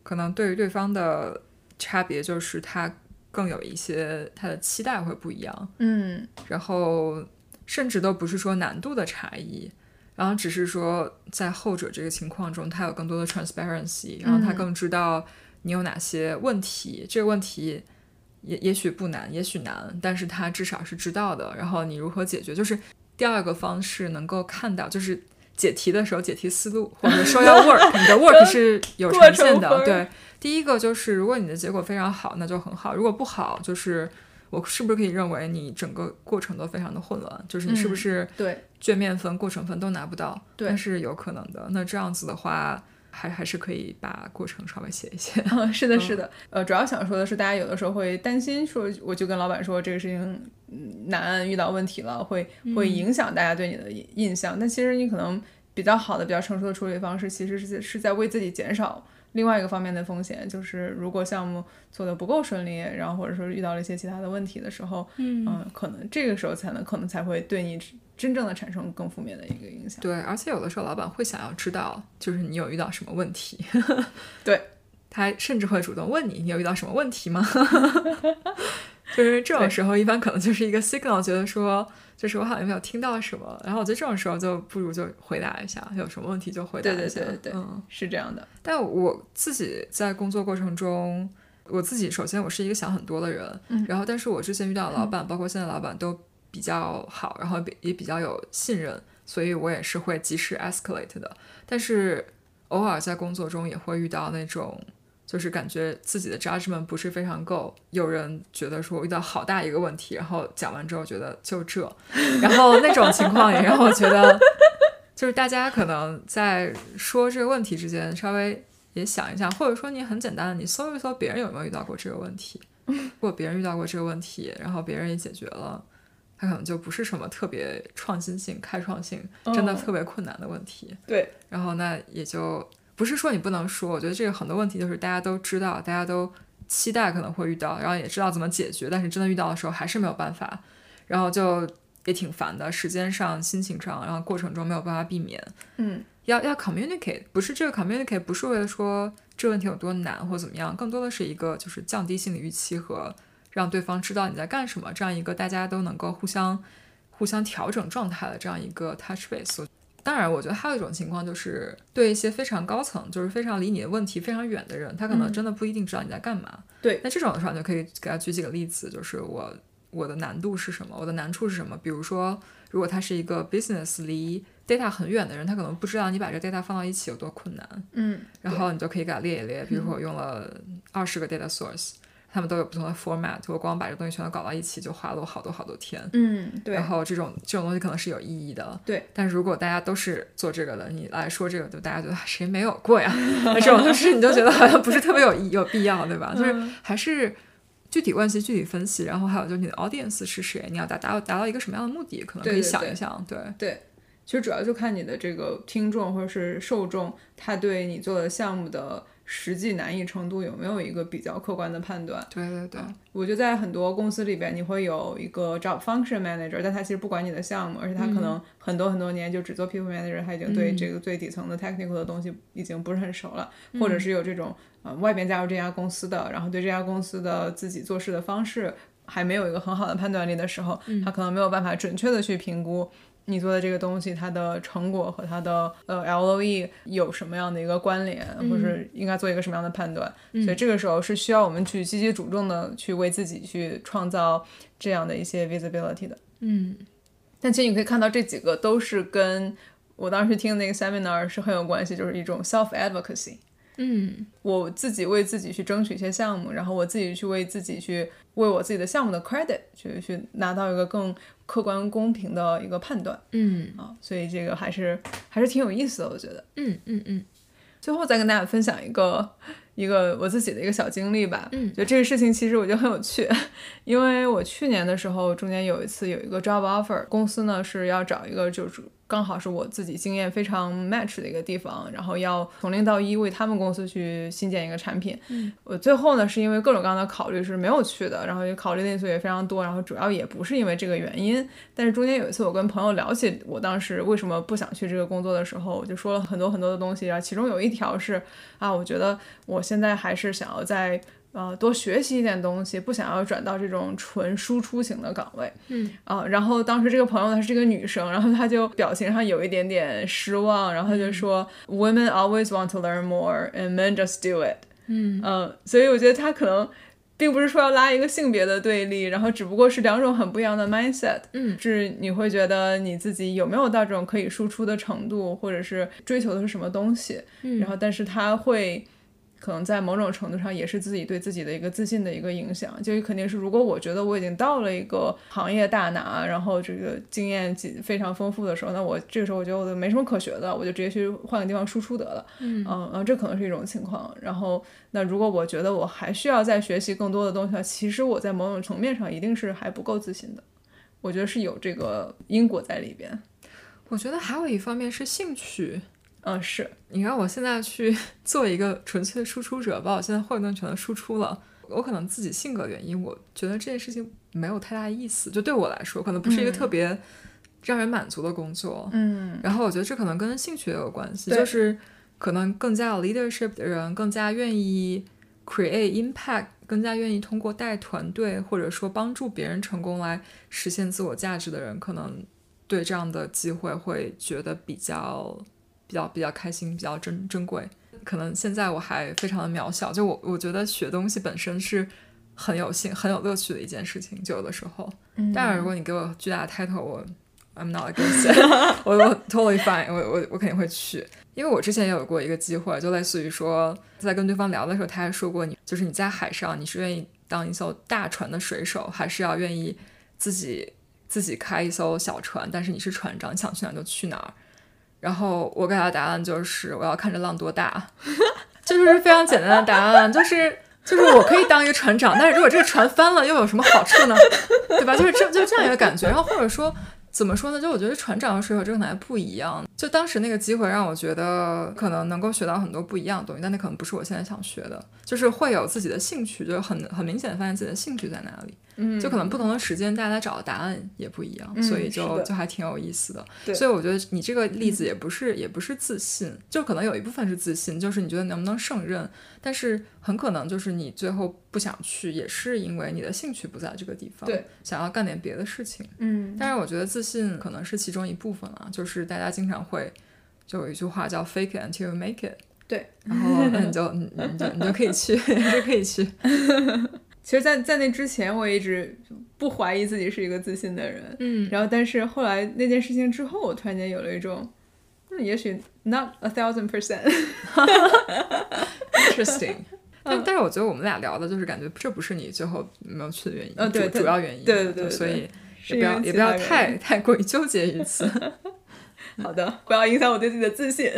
Speaker 1: 可能对于对方的差别就是他更有一些他的期待会不一样，
Speaker 2: 嗯，
Speaker 1: 然后甚至都不是说难度的差异，然后只是说在后者这个情况中，他有更多的 transparency，然后他更知道你有哪些问题，这个问题也也许不难，也许难，但是他至少是知道的，然后你如何解决，就是。第二个方式能够看到，就是解题的时候解题思路，或者说要 [LAUGHS] work，你的 work 是有呈现的。对，第一个就是如果你的结果非常好，那就很好；如果不好，就是我是不是可以认为你整个过程都非常的混乱？就是你是不是
Speaker 2: 对
Speaker 1: 卷面分、过程分都拿不到？
Speaker 2: 对，
Speaker 1: 那是有可能的。那这样子的话。还还是可以把过程稍微写一写。[LAUGHS]
Speaker 2: 是的，是的。呃，主要想说的是，大家有的时候会担心说，我就跟老板说这个事情难，遇到问题了，会会影响大家对你的印象。但其实你可能比较好的、比较成熟的处理方式，其实是是在为自己减少另外一个方面的风险就是，如果项目做的不够顺利，然后或者说遇到了一些其他的问题的时候，嗯、可能这个时候才能可能才会对你真正的产生更负面的一个影响。
Speaker 1: 对，而且有的时候老板会想要知道，就是你有遇到什么问题。[LAUGHS]
Speaker 2: 对，
Speaker 1: 他甚至会主动问你，你有遇到什么问题吗？[LAUGHS] 就是这种时候，一般可能就是一个 signal，觉得说，就是我好像没有听到什么，然后我觉得这种时候就不如就回答一下，有什么问题就回答一下。
Speaker 2: 对对对对
Speaker 1: 嗯。
Speaker 2: 是这样的。
Speaker 1: 但我自己在工作过程中，我自己首先我是一个想很多的人，
Speaker 2: 嗯
Speaker 1: 然后但是我之前遇到的老板，包括现在老板都比较好，然后比也比较有信任，所以我也是会及时 escalate 的。但是偶尔在工作中也会遇到那种。就是感觉自己的 judgment 不是非常够，有人觉得说我遇到好大一个问题，然后讲完之后觉得就这，然后那种情况也让我觉得，[LAUGHS] 就是大家可能在说这个问题之间稍微也想一想，或者说你很简单，你搜一搜别人有没有遇到过这个问题，如果别人遇到过这个问题，然后别人也解决了，它可能就不是什么特别创新性、开创性、真的
Speaker 2: 哦
Speaker 1: 特别困难的问题。
Speaker 2: 对，
Speaker 1: 然后那也就不是说你不能说，我觉得这个很多问题就是大家都知道，大家都期待可能会遇到，然后也知道怎么解决，但是真的遇到的时候还是没有办法，然后就也挺烦的，时间上、心情上，然后过程中没有办法避免。
Speaker 2: 嗯，
Speaker 1: 要要 communicate，不是这个 communicate 不是为了说这个问题有多难或怎么样，更多的是一个就是降低心理预期和让对方知道你在干什么，这样一个大家都能够互相互相调整状态的这样一个 touch base。当然，我觉得还有一种情况就是对一些非常高层，就是非常离你的问题非常远的人，他可能
Speaker 2: 嗯
Speaker 1: 真的不一定知道你在干嘛。
Speaker 2: 对
Speaker 1: 那这种的时候，你就可以给他举几个例子，就是我我的难度是什么，我的难处是什么。比如说，如果他是一个 business 离 data 很远的人，他可能不知道你把这个 data 放到一起有多困难。
Speaker 2: 嗯，
Speaker 1: 然后你就可以给他列一列，比如说我用了二十个 data source，他们都有不同的 format，我光把这东西全都搞到一起就花了我好多好多天。
Speaker 2: 嗯，对
Speaker 1: 然，后这种这种东西可能是有意义的，
Speaker 2: 对。
Speaker 1: 但是如果大家都是做这个的，你来说这个，就大家觉得谁没有过呀？那 [LAUGHS] 这种就是你就觉得好像不是特别有意有必要，对吧？就是
Speaker 2: 嗯
Speaker 1: 还是具体问题具体分析，然后还有就是你的 audience 是谁，你要达达达到一个什么样的目的，可能可以
Speaker 2: 对对对
Speaker 1: 想一想，对
Speaker 2: 对，其实主要就看你的这个听众或者是受众，他对你做的项目的实际难易程度有没有一个比较客观的判断。
Speaker 1: 对对对，
Speaker 2: 我觉得在很多公司里边，你会有一个 job function manager，但他其实不管你的项目，而且他可能很多很多年就只做 people manager，他已经对这个最底层的 technical 的东西已经不是很熟了，或者是有这种呃外边加入这家公司的，然后对这家公司的自己做事的方式还没有一个很好的判断力的时候，他可能没有办法准确的去评估。你做的这个东西，它的成果和它的呃 LOE 有什么样的一个关联，或是应该做一个什么样的判断？所以这个时候是需要我们去积极主动的去为自己去创造这样的一些 visibility 的。
Speaker 1: 嗯
Speaker 2: 但其实你可以看到这几个都是跟我当时听的那个 seminar 是很有关系，就是一种 self advocacy。
Speaker 1: 嗯。
Speaker 2: 我自己为自己去争取一些项目，然后我自己去为自己去为我自己的项目的 credit 去去拿到一个更客观公平的一个判断。
Speaker 1: 嗯。
Speaker 2: 啊，所以这个还是还是挺有意思的，我觉得。
Speaker 1: 嗯嗯嗯。
Speaker 2: 最后再跟大家分享一个一个我自己的一个小经历吧。
Speaker 1: 嗯。
Speaker 2: 就这个事情其实我觉得很有趣，[LAUGHS] 因为我去年的时候中间有一次有一个 job offer，公司呢是要找一个就是刚好是我自己经验非常 match 的一个地方，然后要从零到一为他们公司去新建一个产品。
Speaker 1: 嗯，
Speaker 2: 我最后呢是因为各种各样的考虑是没有去的，然后考虑的因素也非常多，然后主要也不是因为这个原因，但是中间有一次我跟朋友聊起我当时为什么不想去这个工作的时候，我就说了很多很多的东西，然后其中有一条是啊，我觉得我现在还是想要在呃多学习一点东西，不想要转到这种纯输出型的岗位。
Speaker 1: 嗯
Speaker 2: 啊，然后当时这个朋友她是一个女生，然后她就表情上有一点点失望，然后她就说、w o m e n always want to learn more, and men just do it。”
Speaker 1: 嗯
Speaker 2: 嗯，所以我觉得她可能并不是说要拉一个性别的对立，然后只不过是两种很不一样的 mindset。
Speaker 1: 嗯
Speaker 2: 是你会觉得你自己有没有到这种可以输出的程度，或者是追求的是什么东西，
Speaker 1: 嗯
Speaker 2: 然后但是他会。可能在某种程度上也是自己对自己的一个自信的一个影响，就肯定是如果我觉得我已经到了一个行业大拿，然后这个经验几非常丰富的时候，那我这个时候我觉得我都没什么可学的，我就直接去换个地方输出得了。
Speaker 1: 嗯
Speaker 2: 嗯，这可能是一种情况。然后，那如果我觉得我还需要再学习更多的东西的话，其实我在某种层面上一定是还不够自信的。我觉得是有这个因果在里边。
Speaker 1: 我觉得还有一方面是兴趣，
Speaker 2: 嗯，是
Speaker 1: 你让我现在去 [LAUGHS] 做一个纯粹的输出者，把我现在混沌全都输出了，我可能自己性格原因，我觉得这件事情没有太大意思。就对我来说，可能不是一个特别让人满足的工作。
Speaker 2: 嗯，
Speaker 1: 然后我觉得这可能跟兴趣也有关系，就是可能更加有 leadership 的人，更加愿意 create impact，更加愿意通过带团队或者说帮助别人成功来实现自我价值的人，可能对这样的机会会觉得比较。比较比较开心，比较珍珍贵。可能现在我还非常的渺小，就我我觉得学东西本身是很有幸、很有乐趣的一件事情。就有的时候，但是如果你给我巨大的 title，我 I'm not against [LAUGHS] it，我我 totally fine，我我我肯定会去。因为我之前也有过一个机会，就类似于说在跟对方聊的时候，他还说过你就是你在海上，你是愿意当一艘大船的水手，还是要愿意自己自己开一艘小船？但是你是船长，你想去哪就去哪儿。然后我给他的答案就是我要看着浪多大，这 [LAUGHS] 就是非常简单的答案，就是就是我可以当一个船长，但是如果这个船翻了又有什么好处呢？对吧？就是这就这样一个感觉。然后或者说怎么说呢？就我觉得船长和水手这个能力不一样。就当时那个机会让我觉得可能能够学到很多不一样的东西，但那可能不是我现在想学的。就是会有自己的兴趣，就是很很明显的发现自己的兴趣在哪里。
Speaker 2: 嗯，
Speaker 1: 就可能不同的时间，大家找的答案也不一样，所以就就还挺有意思的。
Speaker 2: 对，
Speaker 1: 所以我觉得你这个例子也不是也不是自信，就可能有一部分是自信，就是你觉得能不能胜任，但是很可能就是你最后不想去，也是因为你的兴趣不在这个地方，
Speaker 2: 对，
Speaker 1: 想要干点别的事情。
Speaker 2: 嗯，
Speaker 1: 但是我觉得自信可能是其中一部分啊，就是大家经常会就有一句话叫 “fake it until you make it”，
Speaker 2: 对，
Speaker 1: 然后那你就你你就你就可以去，你就可以去。[LAUGHS]
Speaker 2: 其实，在在那之前，我一直不怀疑自己是一个自信的人。
Speaker 1: 嗯，
Speaker 2: 然后，但是后来那件事情之后，我突然间有了一种，那也许 not a thousand percent [LAUGHS]
Speaker 1: interesting。[LAUGHS] 但但是，我觉得我们俩聊的就是感觉这不是你最后没有去的原因，
Speaker 2: 对，
Speaker 1: 主要原因。
Speaker 2: 对对对，
Speaker 1: 所以也不要也不要太 [LAUGHS] 太过于纠结于此。
Speaker 2: 好的，不要影响我对自己的自信。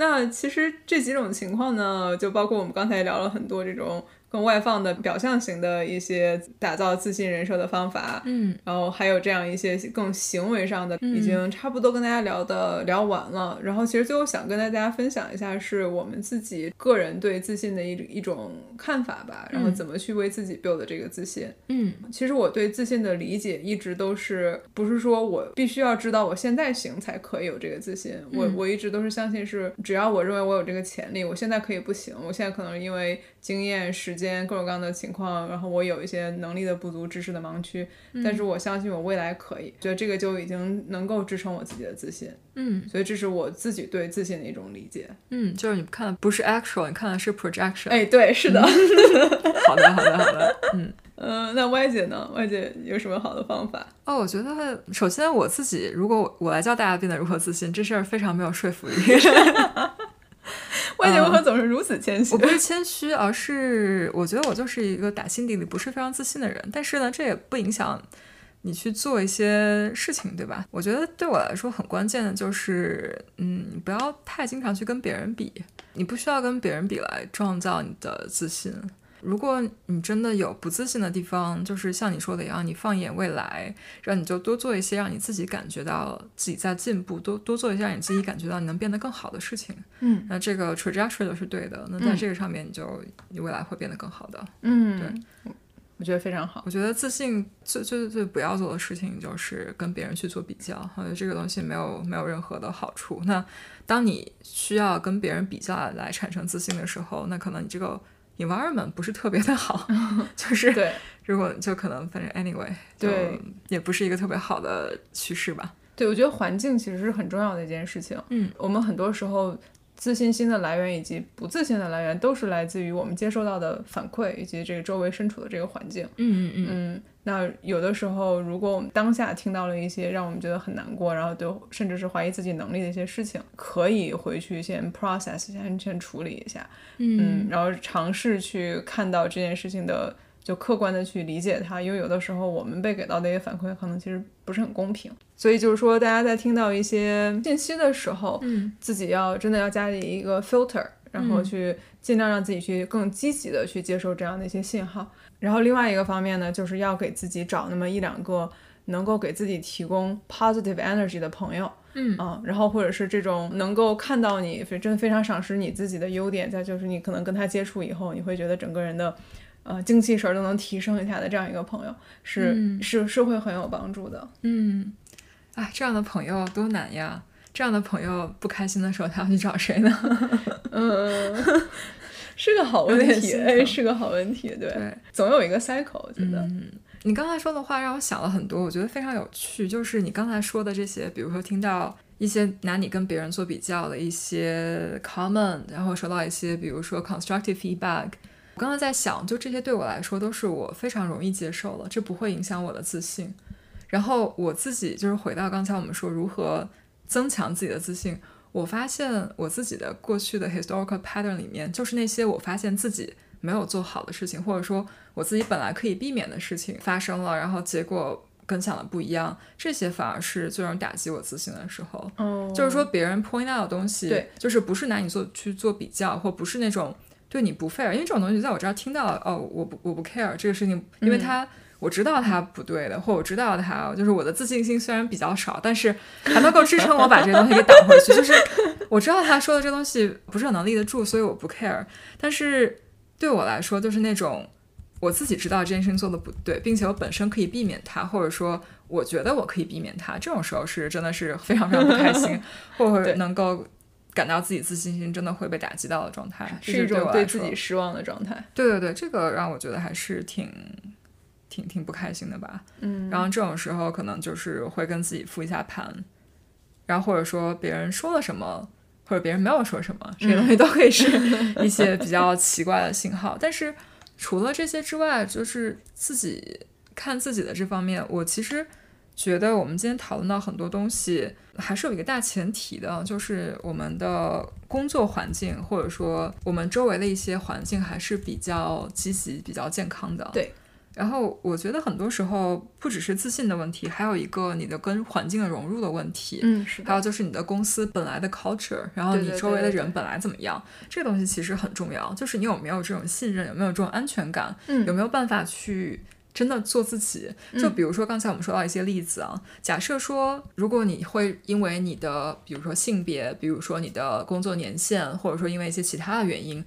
Speaker 2: 那其实这几种情况呢，就包括我们刚才聊了很多这种。更外放的表象型的一些打造自信人设的方法，
Speaker 1: 嗯，
Speaker 2: 然后还有这样一些更行为上的，已经差不多跟大家聊的聊完了。然后其实最后想跟大家分享一下，是我们自己个人对自信的一一种看法吧。然后怎么去为自己 build 这个自信？
Speaker 1: 嗯，
Speaker 2: 其实我对自信的理解一直都是，不是说我必须要知道我现在行才可以有这个自信。我我一直都是相信是，只要我认为我有这个潜力，我现在可以不行，我现在可能因为经验时。间各种各样的情况，然后我有一些能力的不足、知识的盲区，但是我相信我未来可以，觉得这个就已经能够支撑我自己的自信。
Speaker 1: 嗯，
Speaker 2: 所以这是我自己对自信的一种理解。
Speaker 1: 嗯，就是你看的不是 actual，你看的是 projection。
Speaker 2: 哎，对，是的。[LAUGHS]
Speaker 1: 好的，好的，好的。嗯
Speaker 2: 嗯，[LAUGHS] 那 Y 姐呢？Y 姐有什么好的方法？
Speaker 1: 哦，我觉得首先我自己，如果我来教大家变得如何自信，这事儿非常没有说服力。[LAUGHS]
Speaker 2: 外 [LAUGHS] 界为何总是如此谦虚？[LAUGHS]
Speaker 1: 我不是谦虚，而是我觉得我就是一个打心底里不是非常自信的人。但是呢，这也不影响你去做一些事情，对吧？我觉得对我来说很关键的就是，嗯，不要太经常去跟别人比，你不需要跟别人比来创造你的自信。如果你真的有不自信的地方，就是像你说的一样，你放眼未来，让你就多做一些让你自己感觉到自己在进步，多多做一些让你自己感觉到你能变得更好的事情。
Speaker 2: 嗯，
Speaker 1: 那这个 trajectory 都是对的。那在这个上面，你就你未来会变得更好的。
Speaker 2: 嗯，
Speaker 1: 对，
Speaker 2: 我觉得非常好。
Speaker 1: 我觉得自信最最最不要做的事情就是跟别人去做比较，我觉得这个东西没有没有任何的好处。那当你需要跟别人比较来产生自信的时候，那可能你这个。Environment 不是特别的好，[LAUGHS] 就是
Speaker 2: 对，
Speaker 1: 如果就可能反正 anyway，
Speaker 2: 对，
Speaker 1: 也不是一个特别好的趋势吧。
Speaker 2: 对，我觉得环境其实是很重要的一件事情。
Speaker 1: 嗯，
Speaker 2: 我们很多时候自信心的来源以及不自信的来源，都是来自于我们接收到的反馈以及这个周围身处的这个环境。
Speaker 1: 嗯嗯
Speaker 2: 嗯。那有的时候，如果我们当下听到了一些让我们觉得很难过，然后就甚至是怀疑自己能力的一些事情，可以回去先 process，先先处理一下，嗯，然后尝试去看到这件事情的，就客观的去理解它，因为有的时候我们被给到的一些反馈可能其实不是很公平，所以就是说大家在听到一些信息的时候，
Speaker 1: 嗯，
Speaker 2: 自己要真的要加以一个 filter，然后去尽量让自己去更积极的去接受这样的一些信号。然后另外一个方面呢，就是要给自己找那么一两个能够给自己提供 positive energy 的朋友，
Speaker 1: 嗯
Speaker 2: 啊，然后或者是这种能够看到你非真的非常赏识你自己的优点，再就是你可能跟他接触以后，你会觉得整个人的呃精气神儿都能提升一下的这样一个朋友，是、
Speaker 1: 嗯
Speaker 2: 是是会很有帮助的。
Speaker 1: 嗯，哎，这样的朋友多难呀！这样的朋友不开心的时候，他要去找谁呢？[LAUGHS]
Speaker 2: 嗯，是个好问题，哎，是个好问题，对，
Speaker 1: 对，
Speaker 2: 总有一个 cycle，我觉得，
Speaker 1: 嗯，你刚才说的话让我想了很多，我觉得非常有趣。就是你刚才说的这些，比如说听到一些拿你跟别人做比较的一些 comment，然后收到一些比如说 constructive feedback。我刚才在想，就这些对我来说都是我非常容易接受了，这不会影响我的自信。然后我自己就是回到刚才我们说如何增强自己的自信，我发现我自己的过去的 historical pattern 里面，就是那些我发现自己没有做好的事情，或者说我自己本来可以避免的事情发生了，然后结果跟想的不一样，这些反而是最容易打击我自信的时候。
Speaker 2: 哦，
Speaker 1: 就是说别人 point out 的东西，
Speaker 2: 对，
Speaker 1: 就是不是拿你做去做比较，或不是那种对你不 fair，因为这种东西在我这儿听到，哦，我不我不 care 这个事情，因为他、我知道他不对的，或我知道他就是我的自信心虽然比较少，但是还能够支撑我把这个东西给挡回去，就是我知道他说的这东西不是很能立得住，所以我不 care，但是对我来说就是那种。我自己知道这件事情做的不对，并且我本身可以避免它，或者说我觉得我可以避免它，这种时候是真的是非常非常不开心，[LAUGHS] 或者能够感到自己自信心真的会被打击到的状态，
Speaker 2: 是一种
Speaker 1: 对
Speaker 2: 自己失望的状态。
Speaker 1: 对对对，这个让我觉得还是挺挺挺不开心的吧。
Speaker 2: 嗯，
Speaker 1: 然后这种时候可能就是会跟自己复一下盘，然后或者说别人说了什么，或者别人没有说什么，这些东西都可以是 [LAUGHS] 一些比较奇怪的信号。但是除了这些之外，就是自己看自己的这方面，我其实觉得我们今天讨论到很多东西，还是有一个大前提的，就是我们的工作环境或者说我们周围的一些环境还是比较积极、比较健康的。
Speaker 2: 对。
Speaker 1: 然后我觉得很多时候不只是自信的问题，还有一个你的跟环境的融入的问题。
Speaker 2: 嗯，是的，
Speaker 1: 还有就是你的公司本来的 culture，然后你周围的人本来怎么样，这个东西其实很重要。就是你有没有这种信任，有没有这种安全感，
Speaker 2: 嗯
Speaker 1: 有没有办法去真的做自己。就比如说刚才我们说到一些例子啊，假设说如果你会因为你的比如说性别，比如说你的工作年限，或者说因为一些其他的原因。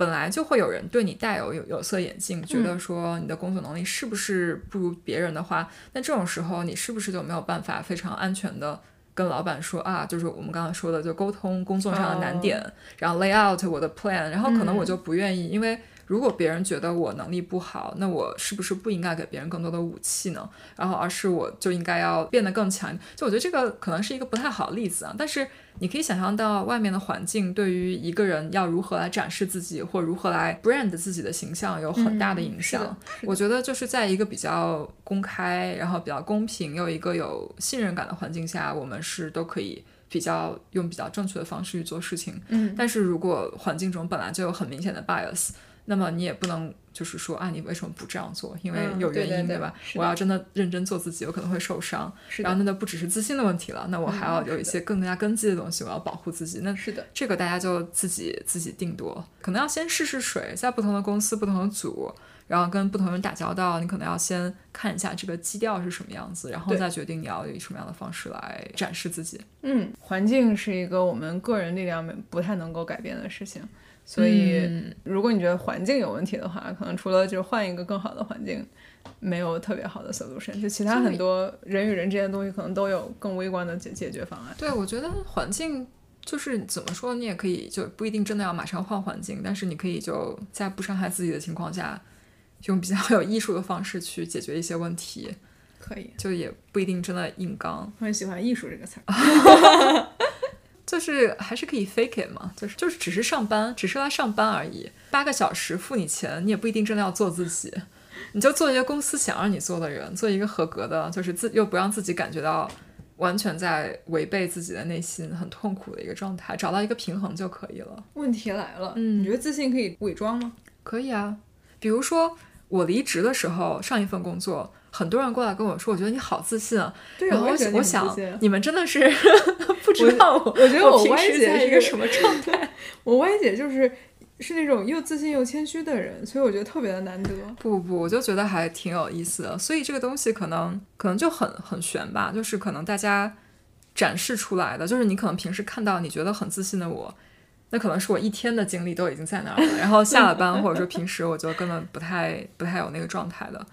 Speaker 1: 本来就会有人对你戴有有有色眼镜，觉得说你的工作能力是不是不如别人的话，那这种时候你是不是就没有办法非常安全的跟老板说啊，就是我们刚刚说的，就沟通工作上的难点，然后 lay out 我的 plan，然后可能我就不愿意，因为如果别人觉得我能力不好，那我是不是不应该给别人更多的武器呢？然后而是我就应该要变得更强。就我觉得这个可能是一个不太好的例子啊，但是你可以想象到外面的环境对于一个人要如何来展示自己，或如何来 brand 自己的形象有很大的影响。我觉得就是在一个比较公开，然后比较公平，又一个有信任感的环境下，我们是都可以比较用比较正确的方式去做事情。
Speaker 2: 嗯，
Speaker 1: 但是如果环境中本来就有很明显的 bias，那么你也不能就是说啊，你为什么不这样做？因为
Speaker 2: 嗯
Speaker 1: 有原因，
Speaker 2: 对对对
Speaker 1: 吧？我要真的认真做自己，有可能会受伤。然后那就不只是自信的问题了，那我还要有一些更加根基的东西，我要保护自己。那
Speaker 2: 是的，
Speaker 1: 这个大家就自己自己定夺，可能要先试试水，在不同的公司、不同的组，然后跟不同人打交道，你可能要先看一下这个基调是什么样子，然后再决定你要以什么样的方式来展示自己。
Speaker 2: 嗯，环境是一个我们个人力量不太能够改变的事情，所以
Speaker 1: 嗯
Speaker 2: 如果你觉得环境有问题的话，可能除了就是换一个更好的环境，没有特别好的 solution，就其他很多人与人之间的东西可能都有更微观的解解决方案。
Speaker 1: 对，我觉得环境就是怎么说，你也可以就不一定真的要马上换环境，但是你可以就在不伤害自己的情况下，用比较有艺术的方式去解决一些问题，
Speaker 2: 可以，
Speaker 1: 就也不一定真的硬刚。
Speaker 2: 我很喜欢艺术这个词儿。[LAUGHS]
Speaker 1: 就是还是可以 fake it 嘛，就是就是只是上班，只是来上班而已，八个小时付你钱，你也不一定真的要做自己，你就做一个公司想让你做的人，做一个合格的，就是自又不让自己感觉到完全在违背自己的内心，很痛苦的一个状态，找到一个平衡就可以了。
Speaker 2: 问题来了，
Speaker 1: 嗯。
Speaker 2: 你觉得自信可以伪装吗？
Speaker 1: 可以啊，比如说我离职的时候，上一份工作，很多人过来跟我说，我觉得你好自信啊。
Speaker 2: 对
Speaker 1: 然后
Speaker 2: 我
Speaker 1: 想，你们真的是 [LAUGHS] 不知道我，
Speaker 2: 我觉得我
Speaker 1: 平
Speaker 2: 歪
Speaker 1: 时在一个什么状态。[LAUGHS]
Speaker 2: 我歪姐就是是那种又自信又谦虚的人，所以我觉得特别的难得。
Speaker 1: 不不，我就觉得还挺有意思的。所以这个东西可能可能就很很悬吧，就是可能大家展示出来的，就是你可能平时看到你觉得很自信的我，那可能是我一天的精力都已经在那儿了，然后下了班或者说平时我就根本不太不太有那个状态的。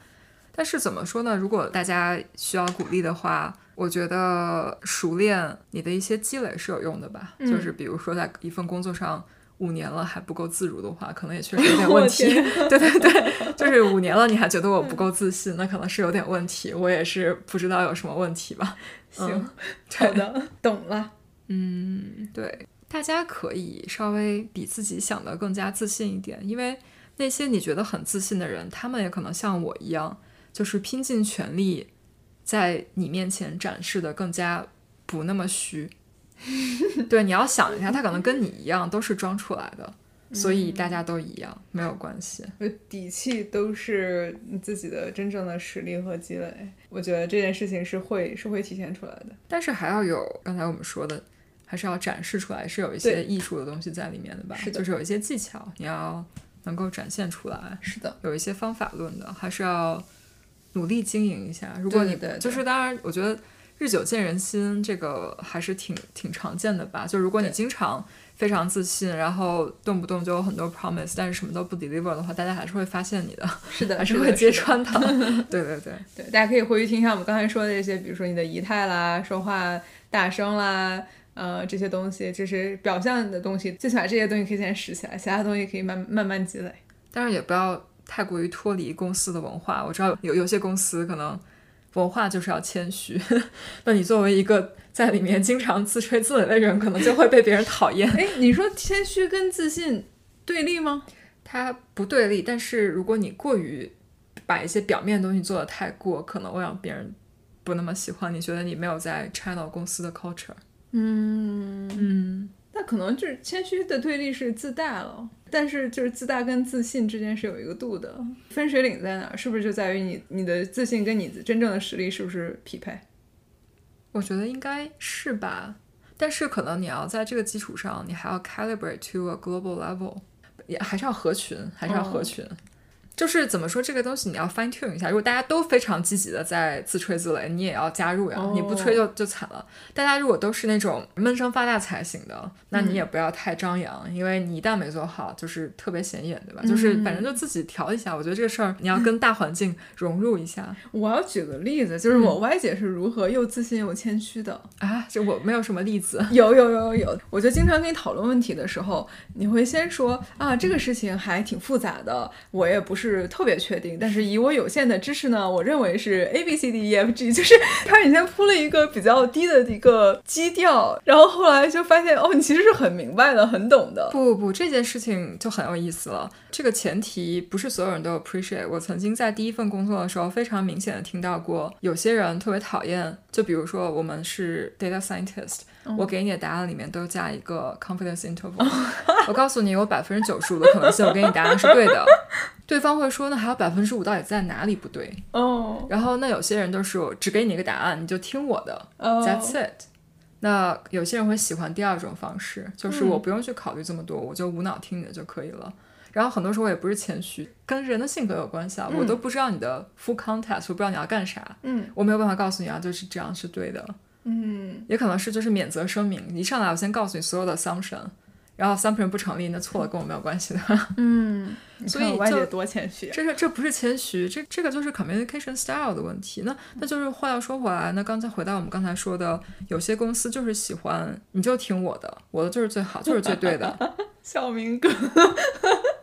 Speaker 1: 但是怎么说呢？如果大家需要鼓励的话，我觉得熟练你的一些积累是有用的吧。就是比如说在一份工作上。五年了还不够自如的话，可能也确实有点 [LAUGHS] 问题。对对对，[LAUGHS] 就是五年了，你还觉得我不够自信，那可能是有点问题。我也是不知道有什么问题吧。[LAUGHS]
Speaker 2: 行，好的，懂了。
Speaker 1: 嗯，对，大家可以稍微比自己想的更加自信一点，因为那些你觉得很自信的人，他们也可能像我一样，就是拼尽全力在你面前展示的更加不那么虚。对，你要想一下，他可能跟你一样都是装出来的，所以大家都一样，没有关系。
Speaker 2: 底气都是你自己的真正的实力和积累，我觉得这件事情是会是会体现出来的。
Speaker 1: 但是还要有刚才我们说的，还是要展示出来，是有一些艺术的东西在里面的吧？
Speaker 2: 是
Speaker 1: 的，就是有一些技巧，你要能够展现出来。
Speaker 2: 是的，
Speaker 1: 有一些方法论的，还是要努力经营一下。如果你就是当然，我觉得。日久见人心，这个还是挺挺常见的吧？就如果你经常非常自信，然后动不动就有很多 promise，但是什么都不 deliver 的话，大家还是会发现你的，
Speaker 2: 是的，
Speaker 1: 还是会揭穿的。[LAUGHS] 对对对
Speaker 2: 对，大家可以回去听一下我们刚才说的这些，比如说你的仪态啦、说话大声啦，呃，这些东西，就是表象的东西，最起码这些东西可以先拾起来，其他东西可以慢慢慢积累。
Speaker 1: 但是也不要太过于脱离公司的文化。我知道有有些公司可能。文化就是要谦虚，[LAUGHS] 那你作为一个在里面经常自吹自擂的人，可能就会被别人讨厌。
Speaker 2: 哎，你说谦虚跟自信对立吗？
Speaker 1: 它不对立，但是如果你过于把一些表面的东西做的太过，可能会让别人不那么喜欢你，觉得你没有在 channel 公司的 culture。
Speaker 2: 嗯
Speaker 1: 嗯。
Speaker 2: 那可能就是谦虚的对立是自大了，但是就是自大跟自信之间是有一个度的，分水岭在哪？是不是就在于你你的自信跟你真正的实力是不是匹配？
Speaker 1: 我觉得应该是吧，但是可能你要在这个基础上，你还要 calibrate to a global level，也还是要合群，还是要合群。就是怎么说这个东西，你要 fine tune 一下。如果大家都非常积极的在自吹自擂，你也要加入呀。你不吹就就惨了。大家如果都是那种闷声发大财型的，那你也不要太张扬，因为你一旦没做好，就是特别显眼，对吧？就是反正就自己调一下。我觉得这个事儿你要跟大环境融入一下。[LAUGHS]
Speaker 2: 我要举个例子，就是我歪姐是如何又自信又谦虚的
Speaker 1: 啊？就我没有什么例子。
Speaker 2: 有有有有有，我就经常跟你讨论问题的时候，你会先说啊，这个事情还挺复杂的，我也不是。是特别确定，但是以我有限的知识呢，我认为是 A B C D E F G，就是他以前铺了一个比较低的一个基调，然后后来就发现哦，你其实是很明白的，很懂的。
Speaker 1: 不不不，这件事情就很有意思了。这个前提不是所有人都 appreciate。我曾经在第一份工作的时候，非常明显的听到过有些人特别讨厌，就比如说我们是 data scientist。我给你的答案里面都加一个 confidence interval，[LAUGHS] 我告诉你有百分之九十五的可能性我给你答案是对的，对方会说那还有百分之五到底在哪里不对？
Speaker 2: 哦，
Speaker 1: 然后那有些人都是只给你一个答案，你就听我的，that's it。那有些人会喜欢第二种方式，就是我不用去考虑这么多，我就无脑听你的就可以了。然后很多时候我也不是谦虚，跟人的性格有关系啊，我都不知道你的 full context，我不知道你要干啥，
Speaker 2: 嗯，
Speaker 1: 我没有办法告诉你啊，就是这样是对的。
Speaker 2: 嗯，
Speaker 1: 也可能是就是免责声明，一上来我先告诉你所有的 assumption，然后 assumption 不成立，那错了跟我没有关系的。
Speaker 2: 嗯，
Speaker 1: 所以就
Speaker 2: 多谦虚，
Speaker 1: 这是这不是谦虚，这这个就是 communication style 的问题。那那就是话又说回来，那刚才回到我们刚才说的，有些公司就是喜欢你就听我的，我的就是最好，就是最对的。[LAUGHS]
Speaker 2: 小明哥。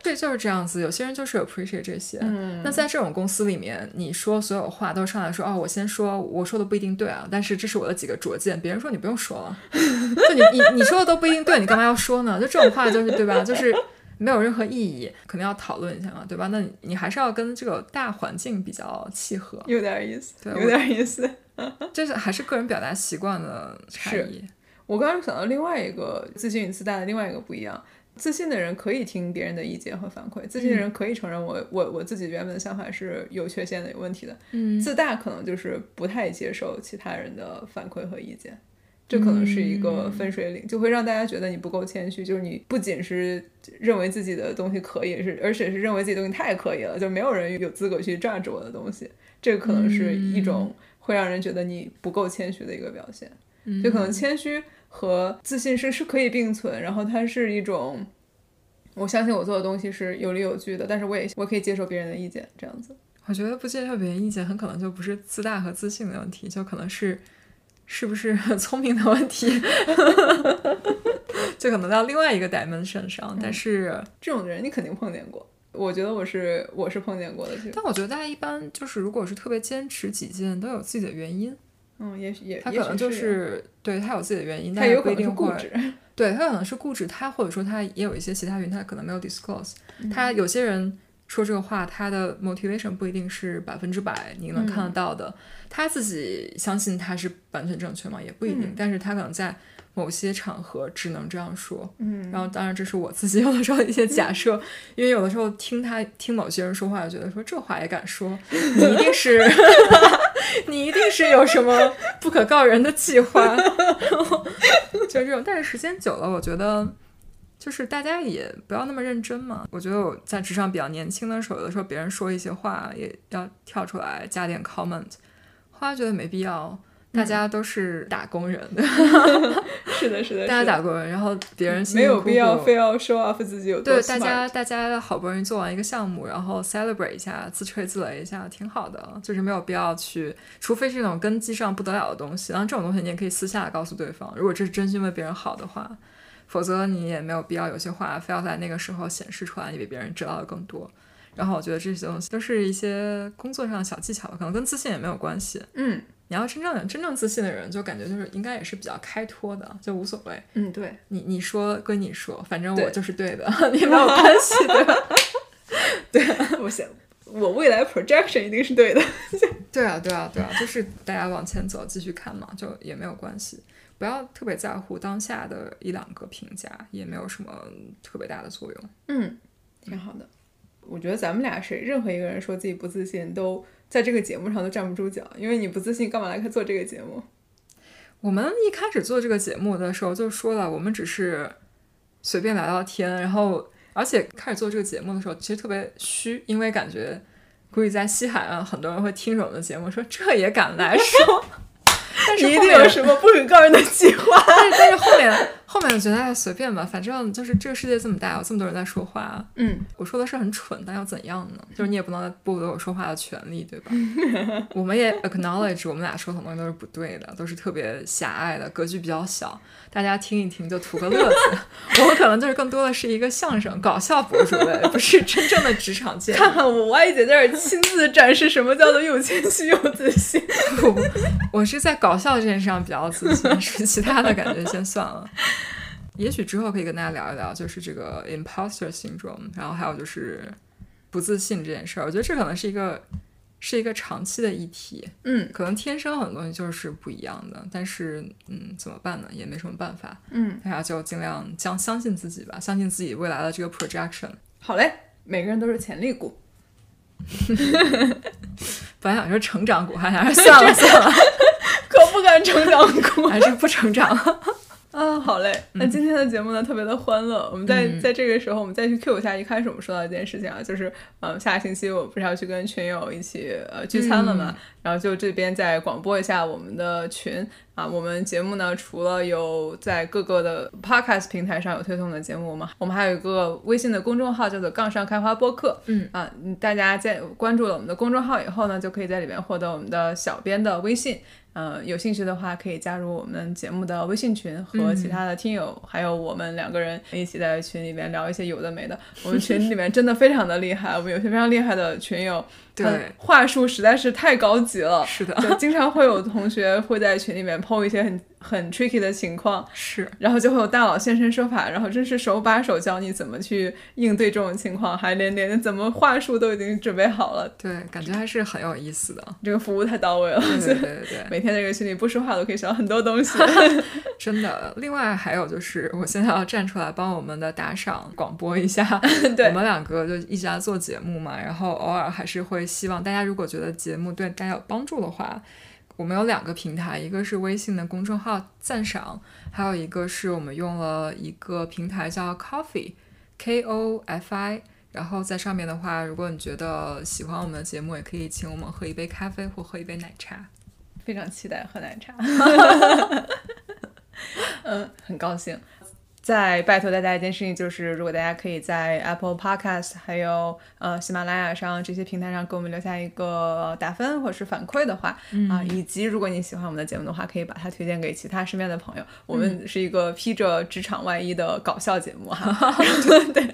Speaker 1: 对，就是这样子。有些人就是 appreciate 这些。嗯，那在这种公司里面，你说所有话都上来说，哦，我先说，我说的不一定对啊，但是这是我的几个拙见。别人说你不用说了，就你你你说的都不一定对，你干嘛要说呢？就这种话就是对吧？就是没有任何意义，肯定要讨论一下嘛，对吧？那你还是要跟这个大环境比较契合。
Speaker 2: 有点意思，
Speaker 1: 对，
Speaker 2: 有点意思。[LAUGHS]
Speaker 1: 这是还是个人表达习惯的差异。
Speaker 2: 我刚刚想到另外一个自信与自大的另外一个不一样。自信的人可以听别人的意见和反馈，自信的人可以承认我我我自己原本的想法是有缺陷的、有问题的。
Speaker 1: 嗯，
Speaker 2: 自大可能就是不太接受其他人的反馈和意见，这可能是一个分水岭，就会让大家觉得你不够谦虚，就是你不仅是认为自己的东西可以，是而且是认为自己东西太可以了，就没有人有资格去 judge 我的东西。这个可能是一种会让人觉得你不够谦虚的一个表现。就可能谦虚和自信是是可以并存，然后它是一种我相信我做的东西是有理有据的，但是我也我可以接受别人的意见，这样子。
Speaker 1: 我觉得不接受别人意见，很可能就不是自大和自信的问题，就可能是是不是 [LAUGHS] 聪明的问题，[LAUGHS] 就可能到另外一个 dimension 上。但是
Speaker 2: 这种人你肯定碰见过，我觉得我是我是碰见过的。
Speaker 1: 但我觉得大家一般就是如果是特别坚持己见，都有自己的原因。
Speaker 2: 嗯，也许也
Speaker 1: 他可能就是对他有自己的原因，
Speaker 2: 他
Speaker 1: 有可能
Speaker 2: 是固执。
Speaker 1: 对他可能是固执，他或者说他也有一些其他原因，他可能没有 disclose。他有些人说这个话，他的 motivation 不一定是百分之百你能看得到的。他自己相信他是完全正确吗？也不一定。但是他可能在某些场合只能这样说。
Speaker 2: 嗯。
Speaker 1: 然后当然这是我自己 [LAUGHS] 有的时候一些假设，因为有的时候听他听某些人说话，觉得说这话也敢说，[LAUGHS] 你一定是。[LAUGHS] 你一定是有什么不可告人的计划，就这种。但是时间久了，我觉得就是大家也不要那么认真嘛。我觉得我在职场比较年轻的时候，有的时候别人说一些话，也要跳出来加点 comment。后来觉得没必要。大家都是打工人，[LAUGHS]
Speaker 2: 是的，是的，
Speaker 1: 大家打工人，然后别人
Speaker 2: 没有必要非要 show off 自己有多
Speaker 1: 对，大家大家好不容易做完一个项目，然后 celebrate 一下，自吹自擂一下，挺好的，就是没有必要去，除非是那种根基上不得了的东西，然后这种东西你也可以私下告诉对方，如果这是真心为别人好的话，否则你也没有必要有些话非要在那个时候显示出来，你比别人知道的更多。然后我觉得这些东西都是一些工作上的小技巧，可能跟自信也没有关系。
Speaker 2: 嗯。
Speaker 1: 你要真正真正自信的人，就感觉就是应该也是比较开脱的，就无所谓。
Speaker 2: 嗯，对
Speaker 1: 你你说归你说，反正我就是对的，[LAUGHS] 你没有关系的。[LAUGHS] 对，
Speaker 2: 我想我未来 projection 一定是对的。[LAUGHS]
Speaker 1: 对啊，对啊，对啊，就是大家往前走，继续看嘛，就也没有关系，不要特别在乎当下的一两个评价，也没有什么特别大的作用。
Speaker 2: 嗯，挺好的。我觉得咱们俩谁任何一个人说自己不自信都。在这个节目上都站不住脚，因为你不自信，干嘛来做这个节目？
Speaker 1: 我们一开始做这个节目的时候就说了，我们只是随便聊聊天，然后而且开始做这个节目的时候其实特别虚，因为感觉估计在西海岸很多人会听着我们的节目说这也敢来说。[LAUGHS] 但是
Speaker 2: 一定有什么不可告人的计划。
Speaker 1: 但是但是后面后面我觉得随便吧，反正就是这个世界这么大，有这么多人在说话。
Speaker 2: 嗯，
Speaker 1: 我说的是很蠢，但又怎样呢？就是你也不能剥夺我说话的权利，对吧？[LAUGHS] 我们也 acknowledge 我们俩说很多东西都是不对的，都是特别狭隘的，格局比较小。大家听一听就图个乐子。[LAUGHS] 我们可能就是更多的是一个相声搞笑博主类，不是真正的职场见。
Speaker 2: 看看我 Y 姐在这亲自展示什么叫做又谦虚又自信。[LAUGHS]
Speaker 1: 不，我是在搞笑这件事上比较自信，是其他的感觉先算了。也许之后可以跟大家聊一聊，就是这个 imposter syndrome，然后还有就是不自信这件事儿。我觉得这可能是一个是一个长期的议题。
Speaker 2: 嗯，
Speaker 1: 可能天生很多东西就是不一样的，但是嗯，怎么办呢？也没什么办法。
Speaker 2: 嗯，
Speaker 1: 大家就尽量将相信自己吧，相信自己未来的这个 projection。
Speaker 2: 好嘞，每个人都是潜力股。[LAUGHS]
Speaker 1: 本来想说成长股，还还是算了算了，[LAUGHS]
Speaker 2: 可不敢成长股，
Speaker 1: 还是不成长。
Speaker 2: 啊，好嘞，那今天的节目呢特别的欢乐。我们在在这个时候，我们再去 Q 一下一开始我们说到一件事情啊，就是呃下个星期我不是要去跟群友一起呃聚餐了嘛，然后就这边再广播一下我们的群。啊，我们节目呢除了有在各个的 Podcast 平台上有推送的节目，我们我们还有一个微信的公众号叫做杠上开花播客，
Speaker 1: 嗯。
Speaker 2: 啊，大家在关注了我们的公众号以后呢，就可以在里面获得我们的小编的微信。呃，有兴趣的话可以加入我们节目的微信群，和其他的听友，还有我们两个人一起在群里面聊一些有的没的。我们群里面真的非常的厉害，我们有些非常厉害的群友，
Speaker 1: 对
Speaker 2: 话术实在是太高级了。
Speaker 1: 是的，
Speaker 2: 就经常会有同学会在群里面 PO 一些很。很 tricky 的情况
Speaker 1: 是，
Speaker 2: 然后就会有大佬现身说法，然后真是手把手教你怎么去应对这种情况，还连连怎么话术都已经准备好了。
Speaker 1: 对，感觉还是很有意思的，
Speaker 2: 这个服务太到位了。
Speaker 1: 对对对对，
Speaker 2: 每天在这个群里不说话都可以学到很多东西，[LAUGHS]
Speaker 1: 真的。另外还有就是，我现在要站出来帮我们的打赏广播一下，[LAUGHS]
Speaker 2: 我
Speaker 1: 们两个就一直在做节目嘛，然后偶尔还是会希望大家如果觉得节目对大家有帮助的话。我们有两个平台，一个是微信的公众号赞赏，还有一个是我们用了一个平台叫 Coffee，K O F I。然后在上面的话，如果你觉得喜欢我们的节目，也可以请我们喝一杯咖啡或喝一杯奶茶。
Speaker 2: 非常期待喝奶茶。[LAUGHS] 嗯，很高兴。再拜托大家一件事情，就是如果大家可以在 Apple Podcast 还有呃喜马拉雅上这些平台上给我们留下一个打分或者是反馈的话，啊，以及如果你喜欢我们的节目的话，可以把它推荐给其他身边的朋友。我们是一个披着职场外衣的搞笑节目哈，[LAUGHS] 对，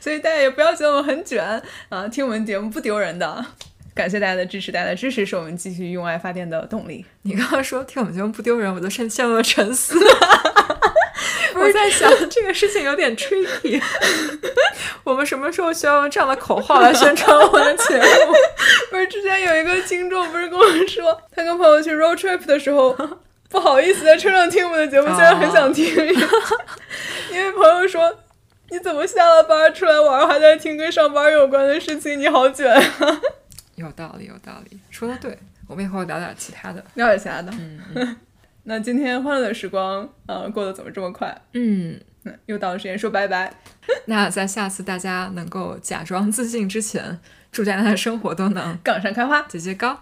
Speaker 2: 所以大家也不要觉得我们很卷啊，听我们节目不丢人的。感谢大家的支持，大家的支持是我们继续用爱发电的动力。
Speaker 1: 你刚刚说听我们节目不丢人，我都陷陷入了沉思。我在想这个事情有点 tricky。[LAUGHS] 我们什么时候需要用这样的口号来宣传我的节目？[LAUGHS]
Speaker 2: 不是之前有一个听众不是跟我说，他跟朋友去 road trip 的时候，不好意思在车上听我们的节目，现在很想听，[LAUGHS] 因为朋友说你怎么下了班出来玩还在听跟上班有关的事情，你好卷啊！
Speaker 1: 有道理，有道理，说的对。我们以后聊点其他的，
Speaker 2: 聊点其他的。嗯，那今天欢乐的时光，呃，过得怎么这么快？
Speaker 1: 嗯，
Speaker 2: 又到了时间说拜拜。[LAUGHS]
Speaker 1: 那在下次大家能够假装自信之前，祝大家的生活都能
Speaker 2: 杠上开花，
Speaker 1: 节节高。